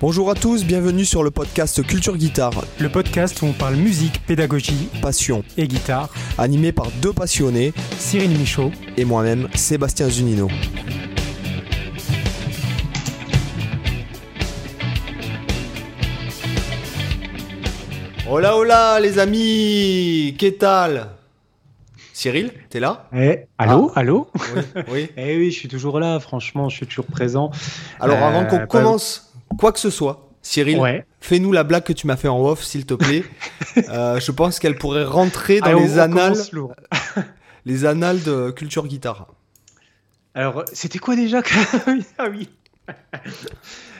Bonjour à tous, bienvenue sur le podcast Culture Guitare, Le podcast où on parle musique, pédagogie passion, et guitare. animé par deux passionnés Cyril Michaud. et moi-même, Sébastien Zunino. Hola hola les amis, qu'est-ce Cyril, t'es là? Eh, allô, allô? Oui, oui. Eh oui, je suis toujours là, franchement, je suis toujours présent. Alors Euh, avant qu'on bah, commence quoi que ce soit, Cyril, Ouais. fais-nous la blague que tu m'as fait en off, s'il te plaît. Euh, je pense qu'elle pourrait rentrer dans on- les annales, les annales de culture guitare. Alors, c'était quoi déjà Ah oui.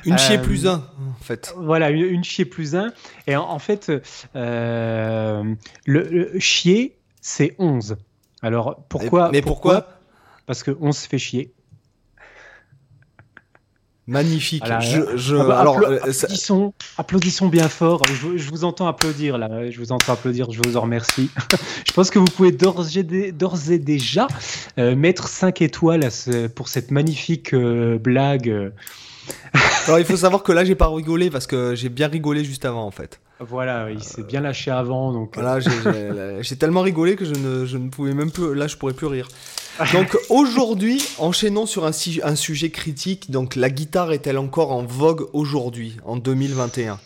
Une chier Euh, plus un, en fait. Voilà, une, une chier plus un. Et en, en fait, euh, le, le chier, c'est 11. Alors, pourquoi Mais pourquoi Parce que 11 fait chier. Magnifique. Voilà. je, je- Ah bah, alors, appla- euh, ça- applaudissons, applaudissons bien fort. Je, vous- je vous entends applaudir là. Je vous entends applaudir. Je vous en remercie. je pense que vous pouvez d'ores et, déjà euh, mettre 5 étoiles à ce- pour cette magnifique euh, blague. alors, il faut savoir que là, j'ai pas rigolé parce que j'ai bien rigolé juste avant, en fait. Voilà, il s'est bien lâché avant. Donc, Voilà, j'ai tellement rigolé que je ne, je ne pouvais même plus. Là, je pourrais plus rire. Donc aujourd'hui, enchaînons sur un, sujet critique. Donc, la guitare est-elle encore en vogue aujourd'hui, en 2021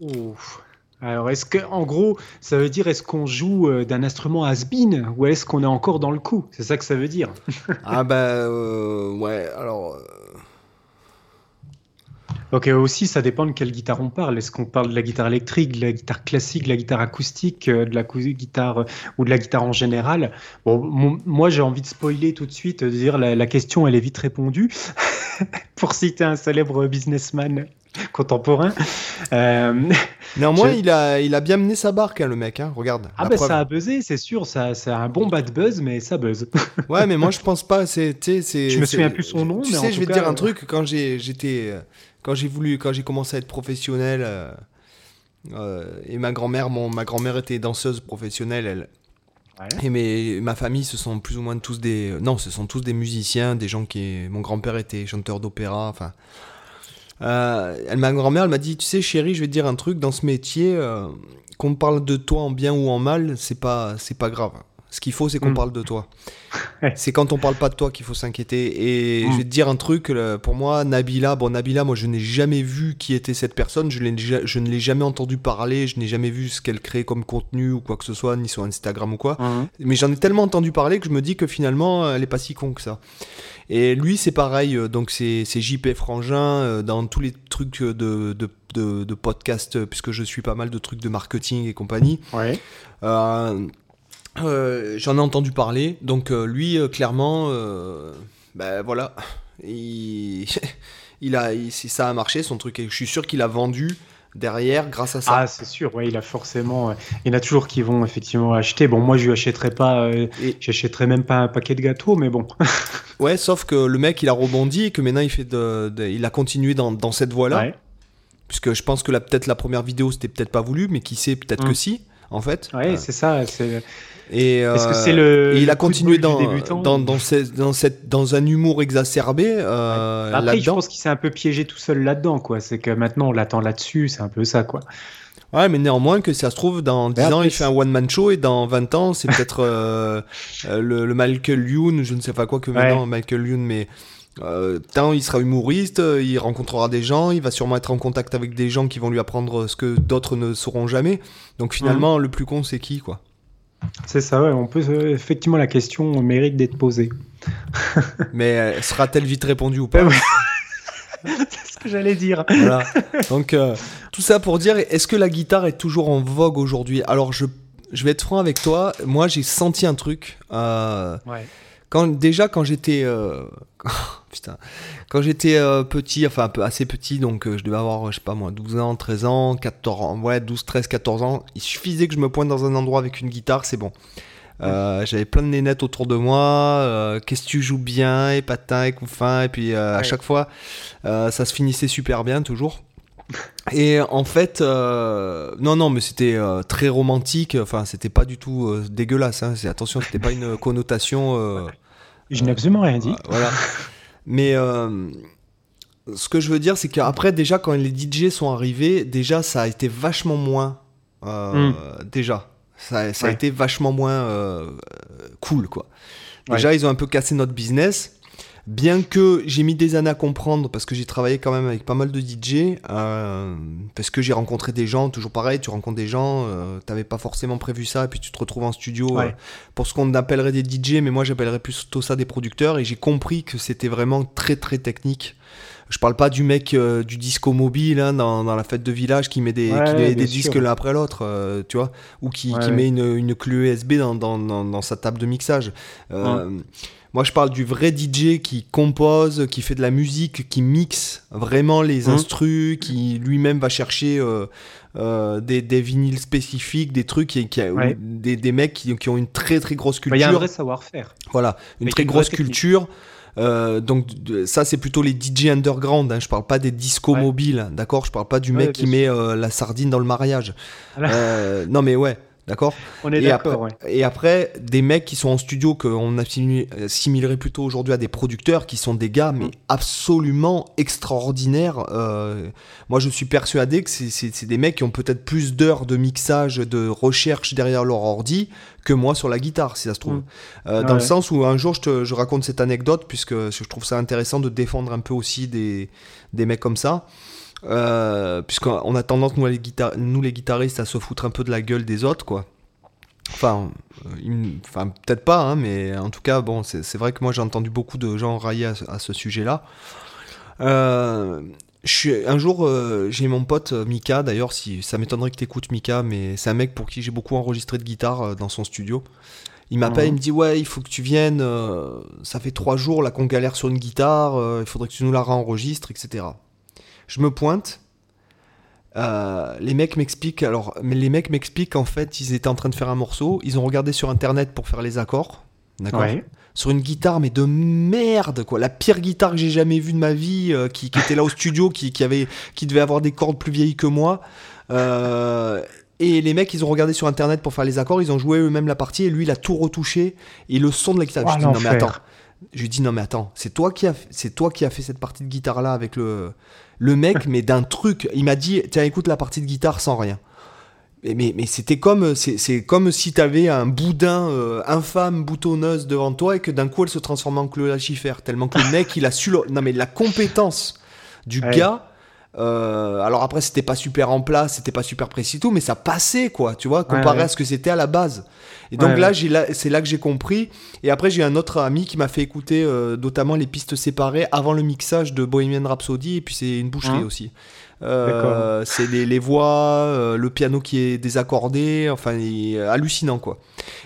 ouf. Alors, est-ce que, en gros, ça veut dire est-ce qu'on joue euh, d'un instrument has-been ou est-ce qu'on est encore dans le coup? C'est ça que ça veut dire. Ah bah euh, ouais. Alors, euh, Ok, aussi, ça dépend de quelle guitare on parle. Est-ce qu'on parle de la guitare électrique, de la guitare classique, de la guitare acoustique, euh, de la guitare euh, ou de la guitare en général? Bon, mon- moi, j'ai envie de spoiler tout de suite, de dire la, la question, elle est vite répondue. Pour citer un célèbre businessman contemporain. Euh, néanmoins, Je- il a, il a bien mené sa barque, hein, le mec. Hein, regarde. ah ben preuve. ça a buzzé, c'est sûr, ça, ça a un bon bad buzz, mais ça buzz. Ouais, mais moi je pense pas. C'est. Je me souviens plus son nom, Tu mais en sais, je tout vais te dire un euh, truc. Quand j'ai, j'étais, quand j'ai voulu, quand j'ai commencé à être professionnel, euh, euh, et ma grand-mère, mon, ma grand-mère était danseuse professionnelle. Elle, Ouais. et mes, ma famille, ce sont plus ou moins tous des, non, ce sont tous des musiciens, des gens qui, mon grand-père était chanteur d'opéra, enfin. Euh, ma grand-mère, elle m'a dit, tu sais, chérie, je vais te dire un truc. Dans ce métier, qu'on parle de toi en bien ou en mal, c'est pas, c'est pas grave. Ce qu'il faut, c'est qu'on Mm. parle de toi. C'est quand on parle pas de toi qu'il faut s'inquiéter. Et Mm. je vais te dire un truc, là, pour moi, Nabila, bon, Nabila, moi, je n'ai jamais vu qui était cette personne. Je, je ne l'ai jamais entendu parler. Je n'ai jamais vu ce qu'elle crée comme contenu ou quoi que ce soit, ni sur Instagram ou quoi. Mhm. Mais j'en ai tellement entendu parler que je me dis que finalement, elle est pas si con que ça. Et lui, c'est pareil. euh, Donc, c'est c'est JP Frangin euh, dans tous les trucs de, de, de, de podcast, euh, puisque je suis pas mal de trucs de marketing et compagnie. Ouais. Euh, euh, J'en ai entendu parler. Donc, euh, lui, euh, clairement, euh, ben voilà. Il, il a, il- ça a marché, son truc. Et je suis sûr qu'il a vendu derrière grâce à ça. Ah, c'est sûr, ouais, il a forcément. euh, il y en a toujours qui vont effectivement acheter. Bon, moi, je lui achèterais pas. euh, Et- J'achèterais même pas un paquet de gâteaux, mais bon. Ouais, sauf que le mec, il a rebondi et que maintenant, il, fait de, de- il a continué dans, dans cette voie-là. Ouais. Puisque je pense que la- peut-être la première vidéo, c'était peut-être pas voulu, mais qui sait, peut-être Mm. que si, en fait. Ouais, Euh, c'est ça. C'est. et, Est-ce que euh, c'est le. et il a continué dans, dans, dans, ce- dans, cette, dans un humour exacerbé euh, Après, je pense qu'il s'est un peu piégé tout seul là-dedans, quoi. C'est que maintenant, on l'attend là-dessus. C'est un peu ça, quoi. Ouais, mais néanmoins, que ça se trouve, dans 10 ans, il fait un one-man show et dans 20 ans, c'est peut-être euh, euh, le, le Michael Youn, je ne sais pas quoi que maintenant, Michael Youn, mais. Euh, tant il sera humoriste, euh, il rencontrera des gens, il va sûrement être en contact avec des gens qui vont lui apprendre ce que d'autres ne sauront jamais. Donc finalement, le plus con, c'est qui, quoi? C'est ça, ouais. On peut. euh, effectivement, la question mérite d'être posée. Mais euh, sera-t-elle vite répondue ou pas? C'est ce que j'allais dire. Voilà. Donc, tout ça pour dire, est-ce que la guitare est toujours en vogue aujourd'hui? Alors, je, je vais être franc avec toi. Moi, j'ai senti un truc. Ouais. Quand, déjà, quand j'étais. euh, putain. Quand j'étais euh, petit, enfin, un peu assez petit, donc euh, je devais avoir, je sais pas moi, 12 ans, 13 ans, 14 ans, ouais, 12, 13, 14 ans. Il suffisait que je me pointe dans un endroit avec une guitare, c'est bon. Euh, J'avais plein de nénettes autour de moi. euh, Qu'est-ce que tu joues bien Et patin, et couffin. Et puis euh, à chaque fois, euh, ça se finissait super bien, toujours. Et en fait, euh, non, non, mais c'était euh, très romantique. Enfin, c'était pas du tout euh, dégueulasse. Hein. Attention, c'était pas une connotation. Je n'ai absolument rien dit. voilà. Mais ce que je veux dire, c'est qu'après, déjà, quand les DJ sont arrivés, déjà, ça a été vachement moins. Euh, déjà. Ça, ça a été vachement moins cool, quoi. Déjà, ils ont un peu cassé notre business. Bien que j'ai mis des années à comprendre, parce que j'ai travaillé quand même avec pas mal de DJ, euh, parce que j'ai rencontré des gens, toujours pareil, tu rencontres des gens, euh, t'avais pas forcément prévu ça, et puis tu te retrouves en studio Ouais. euh, pour ce qu'on appellerait des DJ, mais moi j'appellerais plutôt ça des producteurs, et j'ai compris que c'était vraiment très très technique. Je parle pas du mec euh, du disco mobile hein, dans, dans la fête de village qui met des, Ouais, qui met ouais, des disques l'un après l'autre, euh, tu vois, ou qui, Ouais, qui met une, une clé USB dans, dans, dans, sa table de mixage. Euh, Moi, je parle du vrai DJ qui compose, qui fait de la musique, qui mixe vraiment les Mhm. instrus, qui lui-même va chercher euh, euh, des, des vinyles spécifiques, des trucs, qui, qui- Ouais. des, des mecs qui, qui ont une très très grosse Bah, Il y a un culture. vrai savoir-faire. Voilà, une très une grosse technique. Euh, donc ça c'est plutôt les DJ underground, hein. je parle pas des discos Ouais. mobiles, d'accord? Je parle pas du Ouais, mec qui met euh, la sardine dans le mariage. Euh, non mais ouais, d'accord On est d'accord, ouais. et après, des mecs qui sont en studio, qu'on assimile- assimilerait plutôt aujourd'hui à des producteurs, qui sont des gars, mais Mm. absolument extraordinaires. Euh, moi, je suis persuadé que c'est- des mecs qui ont peut-être plus d'heures de mixage, de recherche derrière leur ordi que moi sur la guitare, si ça se trouve. Mm. Euh, Ah dans le sens où un jour, je, te- je raconte cette anecdote, puisque je trouve ça intéressant de défendre un peu aussi des, des mecs comme ça. Euh, puisqu'on a tendance, nous les, guita- nous les guitaristes, à se foutre un peu de la gueule des autres, quoi. Enfin, euh, enfin peut-être pas, hein, mais en tout cas, bon, c'est vrai que moi j'ai entendu beaucoup de gens railler à, ce- à ce sujet-là. Euh, je suis, un jour, euh, j'ai mon pote Mika, d'ailleurs, si ça m'étonnerait que tu écoutes Mika, mais c'est un mec pour qui j'ai beaucoup enregistré de guitare euh, dans son studio. Il m'appelle, Mhm. il me dit Ouais, il faut que tu viennes, euh, ça fait trois jours là qu'on galère sur une guitare, il faudrait que tu nous la réenregistres, etc. Je me pointe. Euh, les mecs m'expliquent, alors, mais les mecs m'expliquent qu'en fait, ils étaient en train de faire un morceau, ils ont regardé sur internet pour faire les accords, d'accord Ouais. Sur une guitare, mais de merde, quoi. La pire guitare que j'ai jamais vue de ma vie, euh, qui, qui était là au studio, qui, qui, avait, qui devait avoir des cordes plus vieilles que moi. Euh, et les mecs, ils ont regardé sur internet pour faire les accords, ils ont joué eux-mêmes la partie, et lui, il a tout retouché, et le son de la guitare. Oh, je dis, non, mais attends. Je lui dis, non, mais attends, c'est toi qui a, c'est toi qui a fait cette partie de guitare-là avec le, le mec, mais d'un truc. Il m'a dit, tiens, écoute la partie de guitare sans rien. Mais, mais, mais c'était comme, c'est, c'est comme si t'avais un boudin euh, infâme, boutonneuse devant toi et que d'un coup elle se transformait en cloachifère. Tellement que le mec, il a su. le- Non, mais la compétence du Ouais. gars. Euh, alors après, c'était pas super en place, c'était pas super précis tout, mais ça passait quoi, tu vois, comparé ouais. à ce que c'était à la base. Et donc Ouais, là, c'est là que j'ai compris. Et après, j'ai un autre ami qui m'a fait écouter euh, notamment les pistes séparées avant le mixage de Bohemian Rhapsody. Et puis c'est une boucherie Hein aussi. Euh, c'est les, les voix, le piano qui est désaccordé, enfin, il est hallucinant quoi.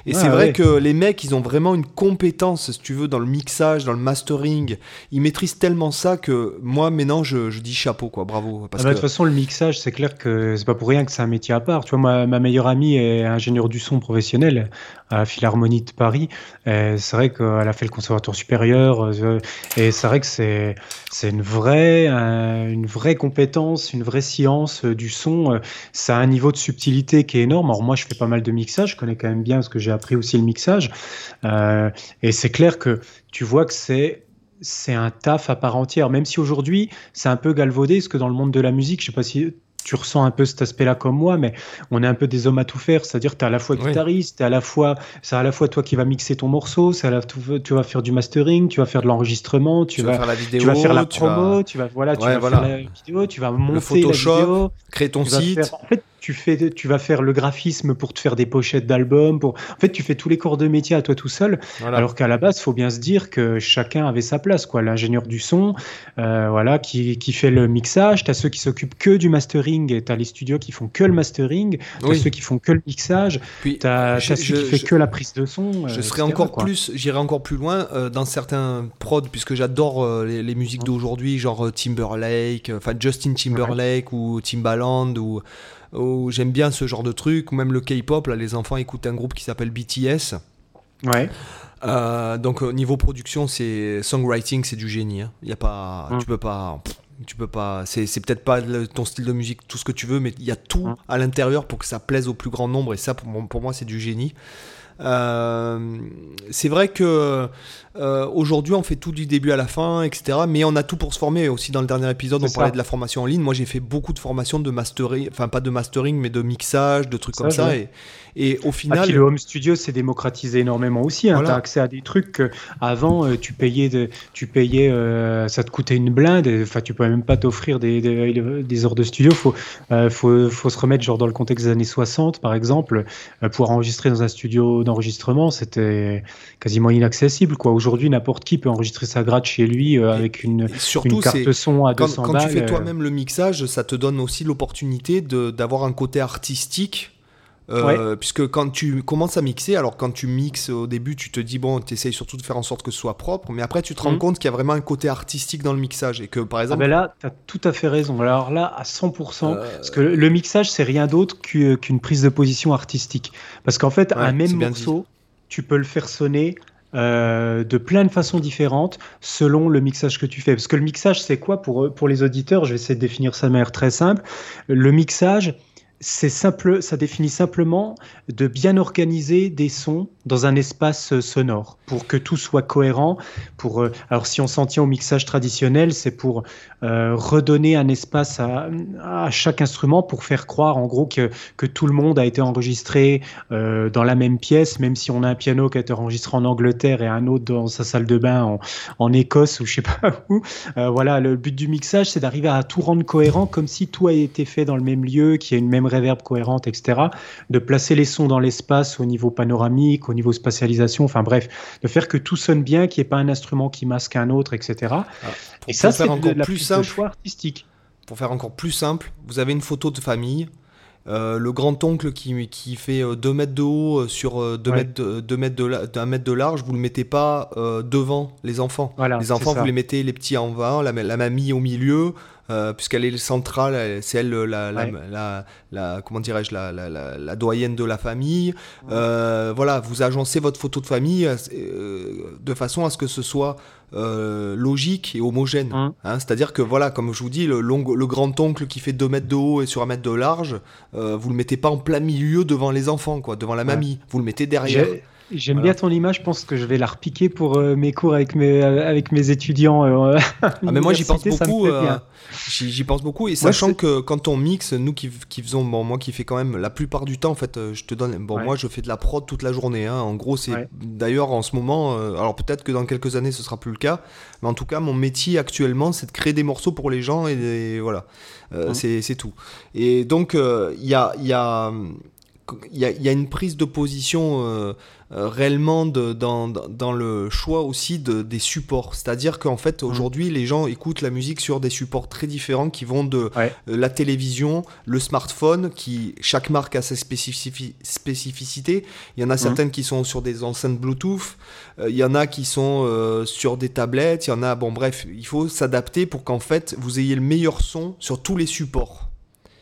Et Ah, c'est vrai ouais. que les mecs, ils ont vraiment une compétence, si tu veux, dans le mixage, dans le mastering. Ils maîtrisent tellement ça que moi, maintenant, je, je dis chapeau quoi, bravo. Parce Ah bah, De que toute façon, le mixage, c'est clair que c'est pas pour rien que c'est un métier à part. Tu vois, ma, ma meilleure amie est ingénieure du son professionnel à la Philharmonie de Paris. C'est vrai qu'elle a fait le conservatoire supérieur. Et c'est vrai que c'est une vraie une vraie compétence, une vraie science euh, du son. Euh, Ça a un niveau de subtilité qui est énorme. Alors moi, je fais pas mal de mixage. Je connais quand même bien parce que j'ai appris aussi le mixage. Euh, et c'est clair que tu vois que c'est c'est un taf à part entière, même si aujourd'hui c'est un peu galvaudé, parce que dans le monde de la musique, je sais pas si tu ressens un peu cet aspect-là comme moi, mais on est un peu des hommes à tout faire, c'est-à-dire tu es à la fois Oui. guitariste, t'es à la fois, c'est à la fois toi qui vas mixer ton morceau, c'est à la, tu vas faire du mastering, tu vas faire de l'enregistrement, tu, tu vas vas, faire la vidéo, tu vas faire la tu vas promo, tu vas voilà, tu vas voilà. faire la vidéo, tu vas monter Photoshop, la vidéo, créer ton site. faire- en fait, tu fais, tu vas faire le graphisme pour te faire des pochettes d'albums. Pour, en fait, tu fais tous les corps de métier à toi tout seul. Voilà. Alors qu'à la base, faut bien se dire que chacun avait sa place, quoi. L'ingénieur du son, euh, voilà, qui, qui fait le mixage. T'as ceux qui s'occupent que du mastering, et t'as les studios qui font que le mastering. T'as Oui. ceux qui font que le mixage. Puis, T'as je- t'as celui je- qui fait que la prise de son. Je euh, serais encore quoi. plus, j'irai encore plus loin euh, dans certains prods, puisque j'adore les, les musiques d'aujourd'hui, genre Timberlake, enfin Justin Timberlake ou Timbaland, ou, j'aime bien ce genre de truc, ou même le K-pop, là les enfants écoutent un groupe qui s'appelle BTS. Ouais. Euh, donc au niveau production, c'est songwriting, c'est du génie. hein. Y a pas, Mm. tu peux pas. pff, Tu peux pas. C'est peut-être pas ton style de musique, tout ce que tu veux, mais il y a tout Hein. à l'intérieur pour que ça plaise au plus grand nombre. Et ça, pour moi, c'est du génie. Euh, c'est vrai que euh, aujourd'hui on fait tout du début à la fin, etc. Mais on a tout pour se former. Aussi dans le dernier épisode, on parlait de la formation en ligne. Moi, j'ai fait beaucoup de formations de mastering, enfin pas de mastering, mais de mixage, de trucs Ça, comme ça. ouais. Et, et au Ah, final, puis le home studio s'est démocratisé énormément aussi. Hein. Voilà. Tu as accès à des trucs que avant euh, tu payais, de, tu payais euh, ça te coûtait une blinde. Enfin, tu pouvais même pas t'offrir des, des, des heures de studio. Faut, euh, faut, faut se remettre genre dans le contexte des années 60, par exemple, euh, pour enregistrer dans un studio d'enregistrement, c'était quasiment inaccessible. Quoi. Aujourd'hui, n'importe qui peut enregistrer sa gratte chez lui avec une, surtout, carte son à quand, 200 quand balles. tu fais toi-même le mixage, ça te donne aussi l'opportunité d'avoir un côté artistique. Euh, Puisque quand tu commences à mixer, alors quand tu mixes au début, tu te dis, bon, tu essayes surtout de faire en sorte que ce soit propre, mais après tu te rends Mhm. compte qu'il y a vraiment un côté artistique dans le mixage. Et que par Ah exemple, ben là, tu as tout à fait raison. Alors là, à 100%, Euh, parce que le, mixage, c'est rien d'autre qu'u- qu'une prise de position artistique. Parce qu'en fait, Ouais, un même morceau, tu peux le faire sonner euh, de plein de façons différentes selon le mixage que tu fais. Parce que le mixage, c'est quoi pour, pour les auditeurs? Je vais essayer de définir ça de manière très simple. Le mixage, c'est simple, ça définit simplement de bien organiser des sons dans un espace euh, sonore pour que tout soit cohérent. Pour, euh, alors si on s'en tient au mixage traditionnel, c'est pour euh, redonner un espace à, chaque instrument pour faire croire en gros que, que tout le monde a été enregistré dans la même pièce, même si on a un piano qui a été enregistré en Angleterre et un autre dans sa salle de bain en, en Écosse ou je sais pas où. Voilà, le but du mixage, c'est d'arriver à tout rendre cohérent, comme si tout a été fait dans le même lieu, qu'il y ait une même réverb cohérente, etc. De placer les sons dans l'espace au niveau panoramique, au niveau spatialisation, enfin bref, de faire que tout sonne bien, qu'il n'y ait pas un instrument qui masque un autre, etc. pour, Et ça, c'est faire de encore la plus de simple, choix artistique. pour faire encore plus simple, vous avez une photo de famille. euh, le grand-oncle qui, qui fait 2 mètres de haut euh, sur 2 Ouais. mètres, de, deux mètres de, mètre de large, vous le mettez pas euh, devant les enfants. Voilà, les enfants, vous les mettez les petits en bas, la, la mamie au milieu, euh, puisqu'elle est le centrale, c'est elle la, la, Ouais. la- la- comment dirais-je, la, la, la- la doyenne de la famille. Euh, voilà, vous agencez votre photo de famille euh, de façon à ce que ce soit euh, logique et homogène. Hein. Hein, C'est-à-dire que voilà, comme je vous dis, le, long- le grand oncle qui fait 2 mètres de haut et sur 1 mètre de large, euh, vous le mettez pas en plein milieu devant les enfants, quoi, devant la mamie. Vous le mettez derrière. J'ai- J'aime Voilà. bien ton image, je pense que je vais la repiquer pour euh, mes cours avec mes, euh, avec mes étudiants. euh, Ah mais moi j'y pense beaucoup, euh, j'y pense beaucoup et sachant que quand on mixe, nous qui, qui faisons, bon moi qui fais quand même la plupart du temps en fait, je te donne, bon Ouais. moi je fais de la prod toute la journée, hein. en gros c'est Ouais. d'ailleurs en ce moment, euh, alors peut-être que dans quelques années ce sera plus le cas, mais en tout cas mon métier actuellement c'est de créer des morceaux pour les gens et des- voilà, c'est c'est tout. Et donc euh, il y a, il y a il y, a, il y a une prise de position euh, euh, réellement de- dans, le choix aussi de, des supports. C'est-à-dire qu'en fait, aujourd'hui, les gens écoutent la musique sur des supports très différents qui vont de Ouais. euh, la télévision, le smartphone, qui chaque marque a sa spécifici- spécificité. Il y en a certaines qui sont sur des enceintes Bluetooth, il y en a qui sont sur des tablettes, il y en a, bon bref, il faut s'adapter pour qu'en fait, vous ayez le meilleur son sur tous les supports.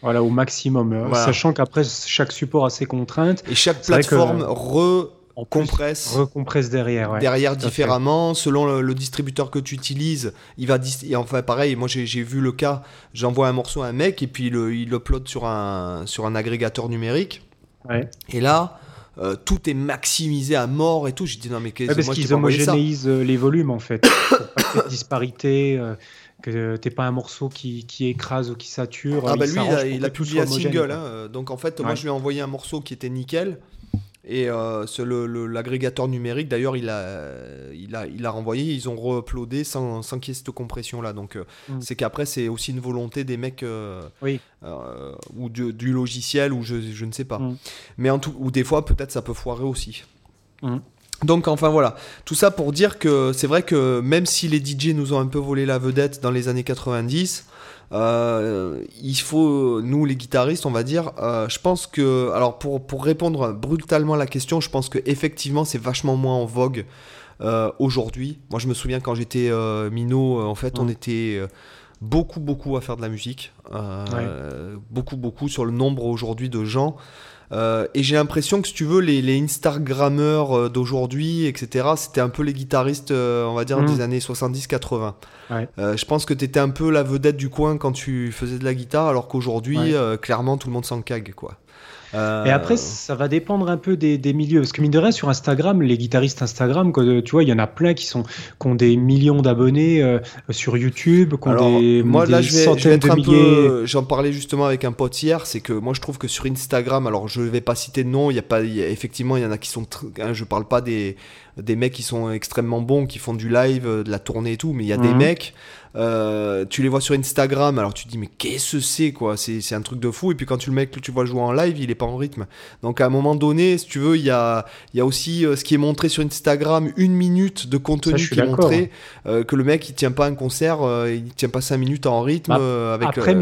Voilà, au maximum. euh, Voilà. Sachant qu'après, chaque support a ses contraintes. Et chaque plateforme re compresse Recompresse derrière. ouais. derrière fait. différemment selon le, le distributeur que tu utilises il va et enfin pareil moi j'ai vu le cas j'envoie un morceau à un mec et puis le- il upload sur un sur un agrégateur numérique Ouais. et là euh, tout est maximisé à mort et tout j'ai dit non mais qu'est-ce Ouais, parce qu'ils homogénéisent euh, les volumes en fait. pour pas disparité, euh, que t'aies pas un morceau qui, qui écrase ou qui sature. ah bah lui il a, il a publié un single hein, donc en fait moi je lui ai envoyé un morceau qui était nickel et euh, l'agrégateur numérique d'ailleurs il a, il, a, il a renvoyé ils ont re-uploadé sans, sans qu'il y ait cette compression là donc euh, Mm. c'est qu'après c'est aussi une volonté des mecs euh, Oui. euh, ou du, du logiciel ou je, je ne sais pas Mm. mais en tout ou des fois peut-être ça peut foirer aussi Mm. Donc enfin voilà, tout ça pour dire que c'est vrai que même si les DJ nous ont un peu volé la vedette dans les années 90, euh, il faut, nous les guitaristes, on va dire, euh, je pense que, alors pour, pour répondre brutalement à la question, je pense que effectivement c'est vachement moins en vogue euh, aujourd'hui. Moi je me souviens quand j'étais euh, minot, euh, en fait on était euh, beaucoup beaucoup à faire de la musique, euh, beaucoup beaucoup sur le nombre aujourd'hui de gens Euh, et j'ai l'impression que si tu veux, les, les Instagrammeurs euh, d'aujourd'hui, etc., c'était un peu les guitaristes, euh, on va dire, Mm. des années 70-80. Ouais. Euh, je pense que tu étais un peu la vedette du coin quand tu faisais de la guitare, alors qu'aujourd'hui, Ouais. euh, clairement, tout le monde s'en cague, quoi. Euh, Et après, ça va dépendre un peu des, des milieux. Parce que mine de rien, sur Instagram, les guitaristes Instagram, quoi, tu vois, il y en a plein qui, sont, qui ont des millions d'abonnés euh, sur YouTube, qui ont Alors, des, moi des là, je vais, je vais de milliers. J'en parlais justement avec un pote hier, c'est que moi je trouve que sur Instagram, alors je vais pas citer de nom, il y a pas, il y a- effectivement, il y en a qui sont. hein, je parle pas des des mecs qui sont extrêmement bons, qui font du live, euh, de la tournée et tout, mais il y a des Mhm. mecs. euh, tu les vois sur Instagram, alors tu te dis mais qu'est-ce que c'est quoi? C'est c'est un truc de fou. Et puis quand tu le mec, tu vois jouer en live, il est pas en rythme. Donc à un moment donné, si tu veux, il y a, y a aussi euh, ce qui est montré sur Instagram, une minute de contenu Ça, qui est montré, euh, que le mec il tient pas un concert, il tient pas 5 minutes en rythme euh, avec. Après,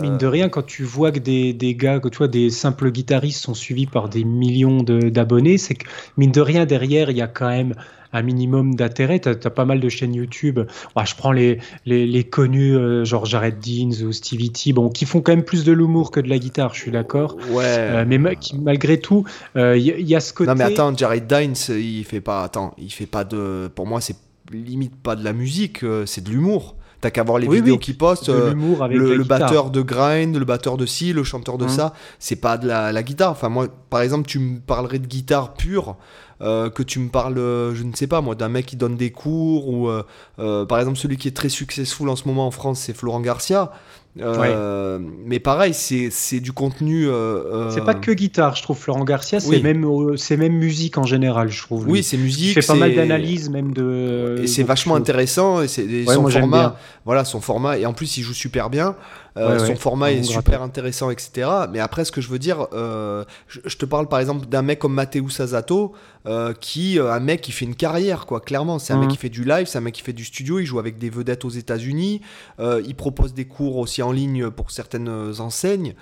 mine, de rien, quand tu vois que des, des gars, que tu vois, des simples guitaristes sont suivis par des millions de- d'abonnés, c'est que mine de rien, derrière, il y a quand même un minimum d'intérêt. Tu as, pas mal de chaînes YouTube. Ouais, je prends les, les, les connus, euh, genre Jared Deans ou Stevie T, bon, qui font quand même plus de l'humour que de la guitare, je suis d'accord. Ouais. Euh, mais ma- qui, malgré tout, euh, il y, a- il y a ce côté. Non mais attends, Jared Dines, il fait pas. Attends, il fait pas de. Pour moi, c'est limite pas de la musique, euh, c'est de l'humour. T'as qu'à voir les Oui, vidéos oui, qu'il poste. de euh, le, batteur de grind, le batteur de ci, le chanteur de Mhm. ça, c'est pas de la, la guitare. Enfin, moi, par exemple, tu me parlerais de guitare pure, euh, que tu me parles, euh, je ne sais pas, moi, d'un mec qui donne des cours, ou euh, euh, par exemple, celui qui est très successful en ce moment en France, c'est Florent Garcia. Euh, Mais pareil, c'est c'est du contenu. euh, C'est euh, pas que guitare, je trouve, Florent Garcia, c'est Oui. même, c'est même musique en général, je trouve. Oui, c'est il musique. fait pas mal c'est- d'analyses, même de. Et c'est vachement intéressant et c'est et Ouais, son format, voilà son format et en plus il joue super bien. Euh, Ouais, son ouais, format est super intéressant, etc. Mais après, ce que je veux dire, euh, je, je te parle par exemple d'un mec comme Matteo Sazato, euh, qui un mec qui fait une carrière, quoi. Clairement, c'est un Mhm. mec qui fait du live, c'est un mec qui fait du studio, il joue avec des vedettes aux États-Unis, il propose des cours aussi en ligne pour certaines enseignes.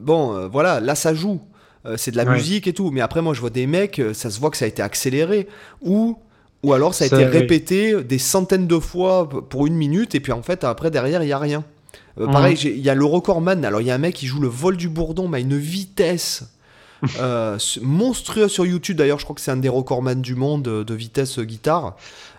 Bon, voilà, là ça joue. C'est de la Ouais. musique et tout. Mais après, moi, je vois des mecs, ça se voit que ça a été accéléré. Ou, ou alors, ça a Ça, été oui. répété des centaines de fois pour une minute. Et puis, en fait, après, derrière, il n'y a rien. Euh, Mhm. Pareil, j'ai- il y a le recordman. Alors, il y a un mec qui joue le vol du bourdon, mais à une vitesse. euh, monstrueuse sur YouTube d'ailleurs je crois que c'est un des recordman du monde euh, de vitesse guitare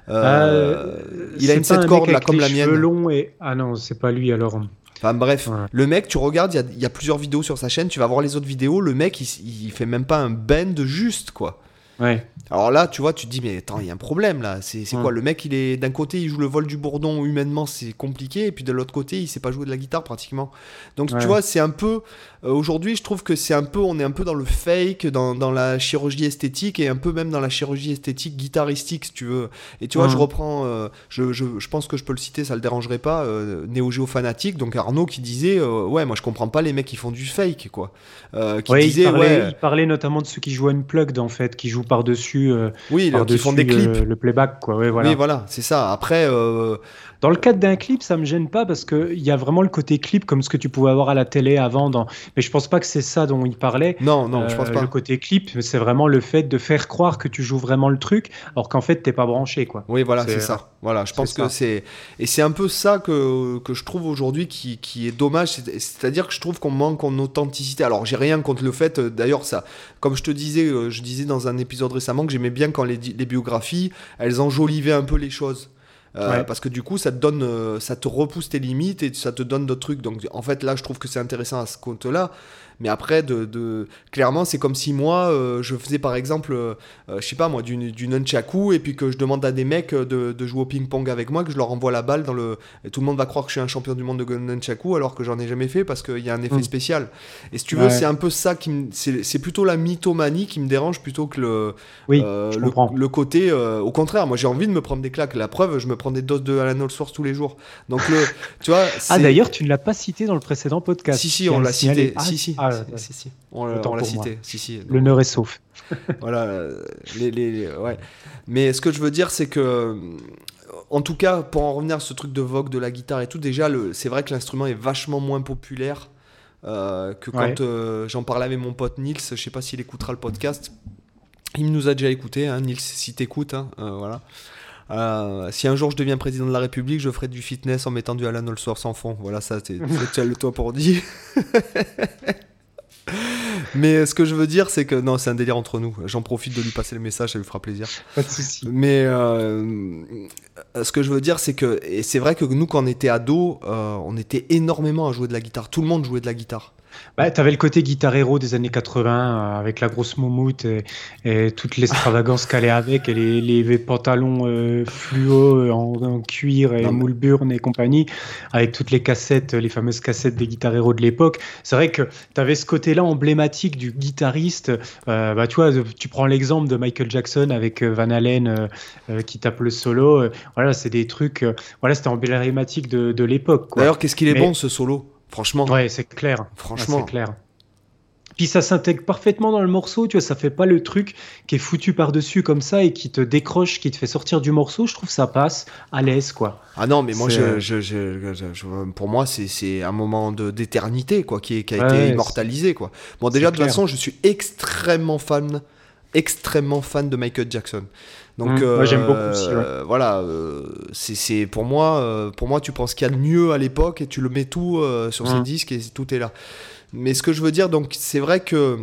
Euh, il a une pas un sept mec cordes là comme la mienne longs et... Ah non, c'est pas lui alors. Enfin bref, Ouais. le mec, tu regardes, il y a, il y a plusieurs vidéos sur sa chaîne, tu vas voir les autres vidéos, le mec, il, il fait même pas un bend juste, quoi. Ouais. Alors là, tu vois, tu te dis, mais attends, il y a un problème là. C'est Ouais. quoi? Le mec, il est d'un côté, il joue le vol du bourdon, humainement, c'est compliqué, et puis de l'autre côté, il sait pas jouer de la guitare pratiquement. Donc Ouais. tu vois, c'est un peu. euh, Aujourd'hui, je trouve que c'est un peu. On est un peu dans le fake, dans, dans la chirurgie esthétique, et un peu même dans la chirurgie esthétique guitaristique, si tu veux. Et tu vois, je reprends. euh, je, je, je pense que je peux le citer, ça le dérangerait pas. Euh, Néo Geo Fanatique, donc Arnaud qui disait Ouais, moi je comprends pas les mecs qui font du fake, quoi. Qui disait il, parlait, Ouais, il parlait notamment de ceux qui jouent Unplugged en fait, qui jouent par-dessus euh, oui, qui font des clips. Le, playback, quoi. Ouais, voilà. Oui, voilà, c'est ça. Après. Euh, Dans le cadre d'un clip, ça me gêne pas parce qu'il y a vraiment le côté clip comme ce que tu pouvais avoir à la télé avant. Dans... Mais je pense pas que c'est ça dont il parlait. Non, non, je Euh, pense pas. Le côté clip, c'est vraiment le fait de faire croire que tu joues vraiment le truc, alors qu'en fait, t'es pas branché, quoi. Oui, voilà, C'est- ça. Voilà, je pense que c'est et c'est un peu ça que, que je trouve aujourd'hui qui, qui est dommage. C'est- C'est-à-dire que je trouve qu'on manque en authenticité. Alors, j'ai rien contre le fait. euh, D'ailleurs, ça, comme je te disais, euh, je disais dans un épisode récemment que j'aimais bien quand les, les biographies, elles enjolivaient un peu les choses. Euh, Ouais. Parce que du coup, ça te donne, euh, ça te repousse tes limites et ça te donne d'autres trucs. Donc, en fait, là, je trouve que c'est intéressant à ce compte-là. Mais après, de, de- clairement, c'est comme si moi, euh, je faisais par exemple, euh, euh, je sais pas moi, du, du nunchaku et puis que je demande à des mecs euh, de, de jouer au ping-pong avec moi, que je leur envoie la balle dans le. Et tout le monde va croire que je suis un champion du monde de nunchaku alors que j'en ai jamais fait parce qu'il y a un effet Mm. spécial. Et si tu veux, Ouais. c'est un peu ça qui me. C'est c'est plutôt la mythomanie qui me dérange plutôt que le. Oui, euh, le, le côté. euh, au contraire, moi j'ai envie de me prendre des claques. La preuve, je me prends des doses de Alan Source tous les jours. Donc le. tu vois. Ah, d'ailleurs, tu ne l'as pas cité dans le précédent podcast. si, si, on l'a cité. Ah, si, si, ah, si, si, si. On l'a on cité. Si, si. L'honneur est sauf. voilà. Les, les, les- ouais. Mais ce que je veux dire, c'est que. euh, En tout cas, pour en revenir à ce truc de vogue de la guitare et tout, déjà, le- c'est vrai que l'instrument est vachement moins populaire euh, que quand Ouais. euh, j'en parlais avec mon pote Nils. Je sais pas s'il écoutera le podcast. Il nous a déjà écouté, hein, Nils, si t'écoutes. Hein, euh, voilà. Euh, si un jour je deviens président de la République, je ferai du fitness en mettant du Alan Allsworth en fond. Voilà, ça, c'est le toit pour dire. Mais ce que je veux dire, c'est que non, c'est un délire entre nous. J'en profite de lui passer le message, ça lui fera plaisir. Pas de souci. Mais euh, ce que je veux dire, c'est que et c'est vrai que nous, quand on était ados, euh, on était énormément à jouer de la guitare. Tout le monde jouait de la guitare. Bah, t'avais le côté guitare héros des années 80 euh, avec la grosse moumoute et, et toute l'extravagance qu'elle est avec et les, les pantalons euh, fluo euh, en, en cuir et moule burn et compagnie avec toutes les cassettes, les fameuses cassettes des guitares héros de l'époque. C'est vrai que t'avais ce côté-là emblématique du guitariste. Euh, bah, tu vois, tu prends l'exemple de Michael Jackson avec Van Halen qui tape le solo. Voilà, c'est des trucs. voilà, c'était emblématique de, de l'époque. D'ailleurs, qu'est-ce qu'il est Mais- bon ce solo? Franchement, Ouais, c'est clair. franchement. Ouais, c'est clair. Puis ça s'intègre parfaitement dans le morceau, tu vois, ça fait pas le truc qui est foutu par-dessus comme ça et qui te décroche, qui te fait sortir du morceau. Je trouve que ça passe à l'aise, quoi. Ah non, mais moi, je, euh, je- je- je- pour moi, c'est- un moment d'éternité, quoi, qui, est- qui a Ouais, été immortalisé, quoi. Bon, déjà, de toute façon, je suis extrêmement fan, extrêmement fan de Michael Jackson. Donc, Mm, moi, j'aime beaucoup aussi, ouais. euh, voilà, euh, c'est pour moi, euh, pour moi, tu penses qu'il y a de mieux à l'époque et tu le mets tout sur ses Mm. disques et tout est là. Mais ce que je veux dire, donc, c'est vrai que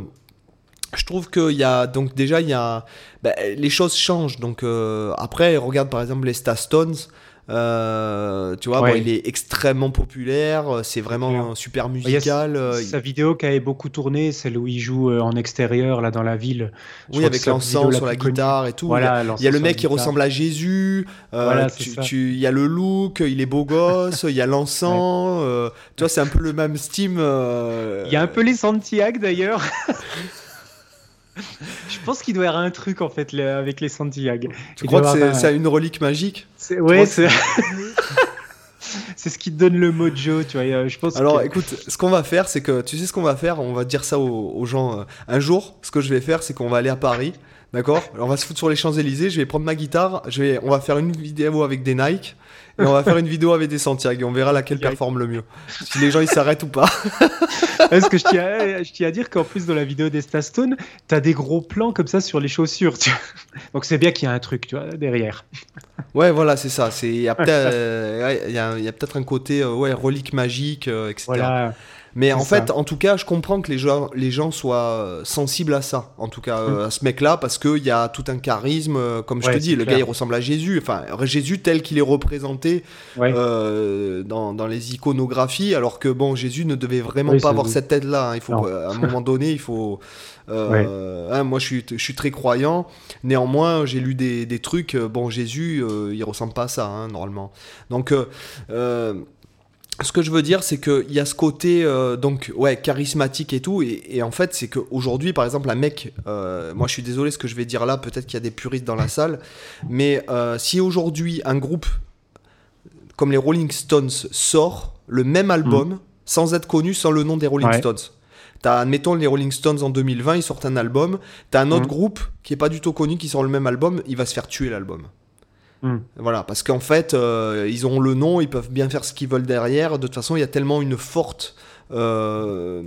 je trouve qu'il y a donc déjà il y a bah, les choses changent donc euh, après regarde par exemple les Stones euh, tu vois Ouais. bon, il est extrêmement populaire euh, c'est vraiment super a musical euh, Sa vidéo qui avait beaucoup tourné, celle où il joue en extérieur, là, dans la ville. Je oui avec la vidéo sur la guitare et tout Voilà, il y a le mec qui guitare. ressemble à Jésus euh, Voilà, tu- il y a le look il est beau gosse il y a l'encens euh, tu vois c'est un peu le même steam Il y a un peu les Santiago d'ailleurs. Je pense qu'il doit y avoir un truc en fait le- avec les Santiago. tu Il crois que c'est un- une relique magique Ouais, c'est. c'est ce qui te donne le mojo, tu vois. euh, Je pense Alors que- écoute, ce qu'on va faire, c'est que tu sais ce qu'on va faire, on va dire ça aux, aux gens. euh, un jour, ce que je vais faire, c'est qu'on va aller à Paris, d'accord? On va se foutre sur les Champs-Élysées, je vais prendre ma guitare, je vais, on va faire une vidéo avec des Nike, et on va faire une vidéo avec des Santiago, et on verra laquelle performe le mieux. Si les gens ils s'arrêtent ou pas. Est-ce que je tiens, à, je tiens à dire qu'en plus dans la vidéo des Stastone, t'as des gros plans comme ça sur les chaussures. tu. Donc c'est bien qu'il y a un truc, tu vois, derrière. Ouais, voilà, c'est ça. C'est il y a peut-être euh, ouais, il y a, peut-être un côté euh, ouais relique magique, euh, etc. Voilà. Mais en ça. fait, en tout cas, je comprends que les gens, les gens soient euh, sensibles à ça, en tout cas euh, à ce mec-là, parce qu'il y a tout un charisme, euh, comme je Ouais, te dis, le clair. gars il ressemble à Jésus, enfin Jésus tel qu'il est représenté Ouais. euh, dans, dans les iconographies, alors que bon, Jésus ne devait vraiment Oui, pas avoir cette tête-là. hein. Il faut, Non. à un moment donné, il faut. euh, hein, moi, je suis, je suis très croyant. Néanmoins, j'ai lu des, des trucs. Bon, Jésus, euh, il ressemble pas à ça, hein, normalement. Donc. euh, ce que je veux dire, c'est qu'il y a ce côté euh, donc ouais charismatique et tout, et, et en fait c'est qu'aujourd'hui, par exemple, un mec, euh, moi je suis désolé ce que je vais dire là, peut-être qu'il y a des puristes dans la salle, mais euh, si aujourd'hui un groupe comme les Rolling Stones sort le même album sans être connu, sans le nom des Rolling Ouais. Stones. T'as, admettons, les Rolling Stones en 2020, ils sortent un album. T'as un autre Mhm. groupe qui est pas du tout connu qui sort le même album, il va se faire tuer l'album. Hmm. Voilà, parce qu'en fait, euh, ils ont le nom, ils peuvent bien faire ce qu'ils veulent derrière. De toute façon, il y a tellement une forte, euh,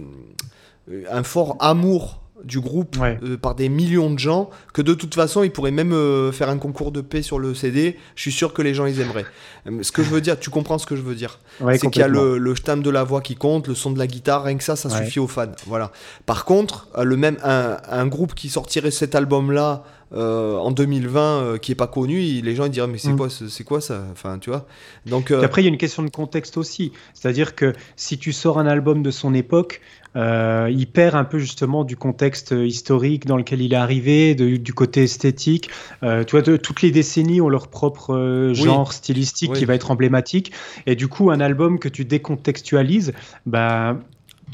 un fort amour du groupe Ouais. euh, par des millions de gens que de toute façon, ils pourraient même euh, faire un concours de paix sur le CD. Je suis sûr que les gens ils aimeraient. Euh, Ce que je veux dire, tu comprends ce que je veux dire Ouais, c'est qu'il y a le, le de la voix qui compte, le son de la guitare, rien que ça, ça Ouais. suffit aux fans. Voilà. Par contre, le même un, un groupe qui sortirait cet album-là euh, en 2020, euh, qui est pas connu, il- les gens ils diraient mais c'est Mm. quoi, ce- c'est quoi ça? Enfin, tu vois. Donc euh, après, il y a une question de contexte aussi. C'est-à-dire que si tu sors un album de son époque, euh, il perd un peu justement du contexte historique dans lequel il est arrivé, de- du côté esthétique. Euh, tu vois, de- toutes les décennies ont leur propre euh, genre stylistique Oui. qui va être emblématique. Et du coup, un album que tu décontextualises, bah,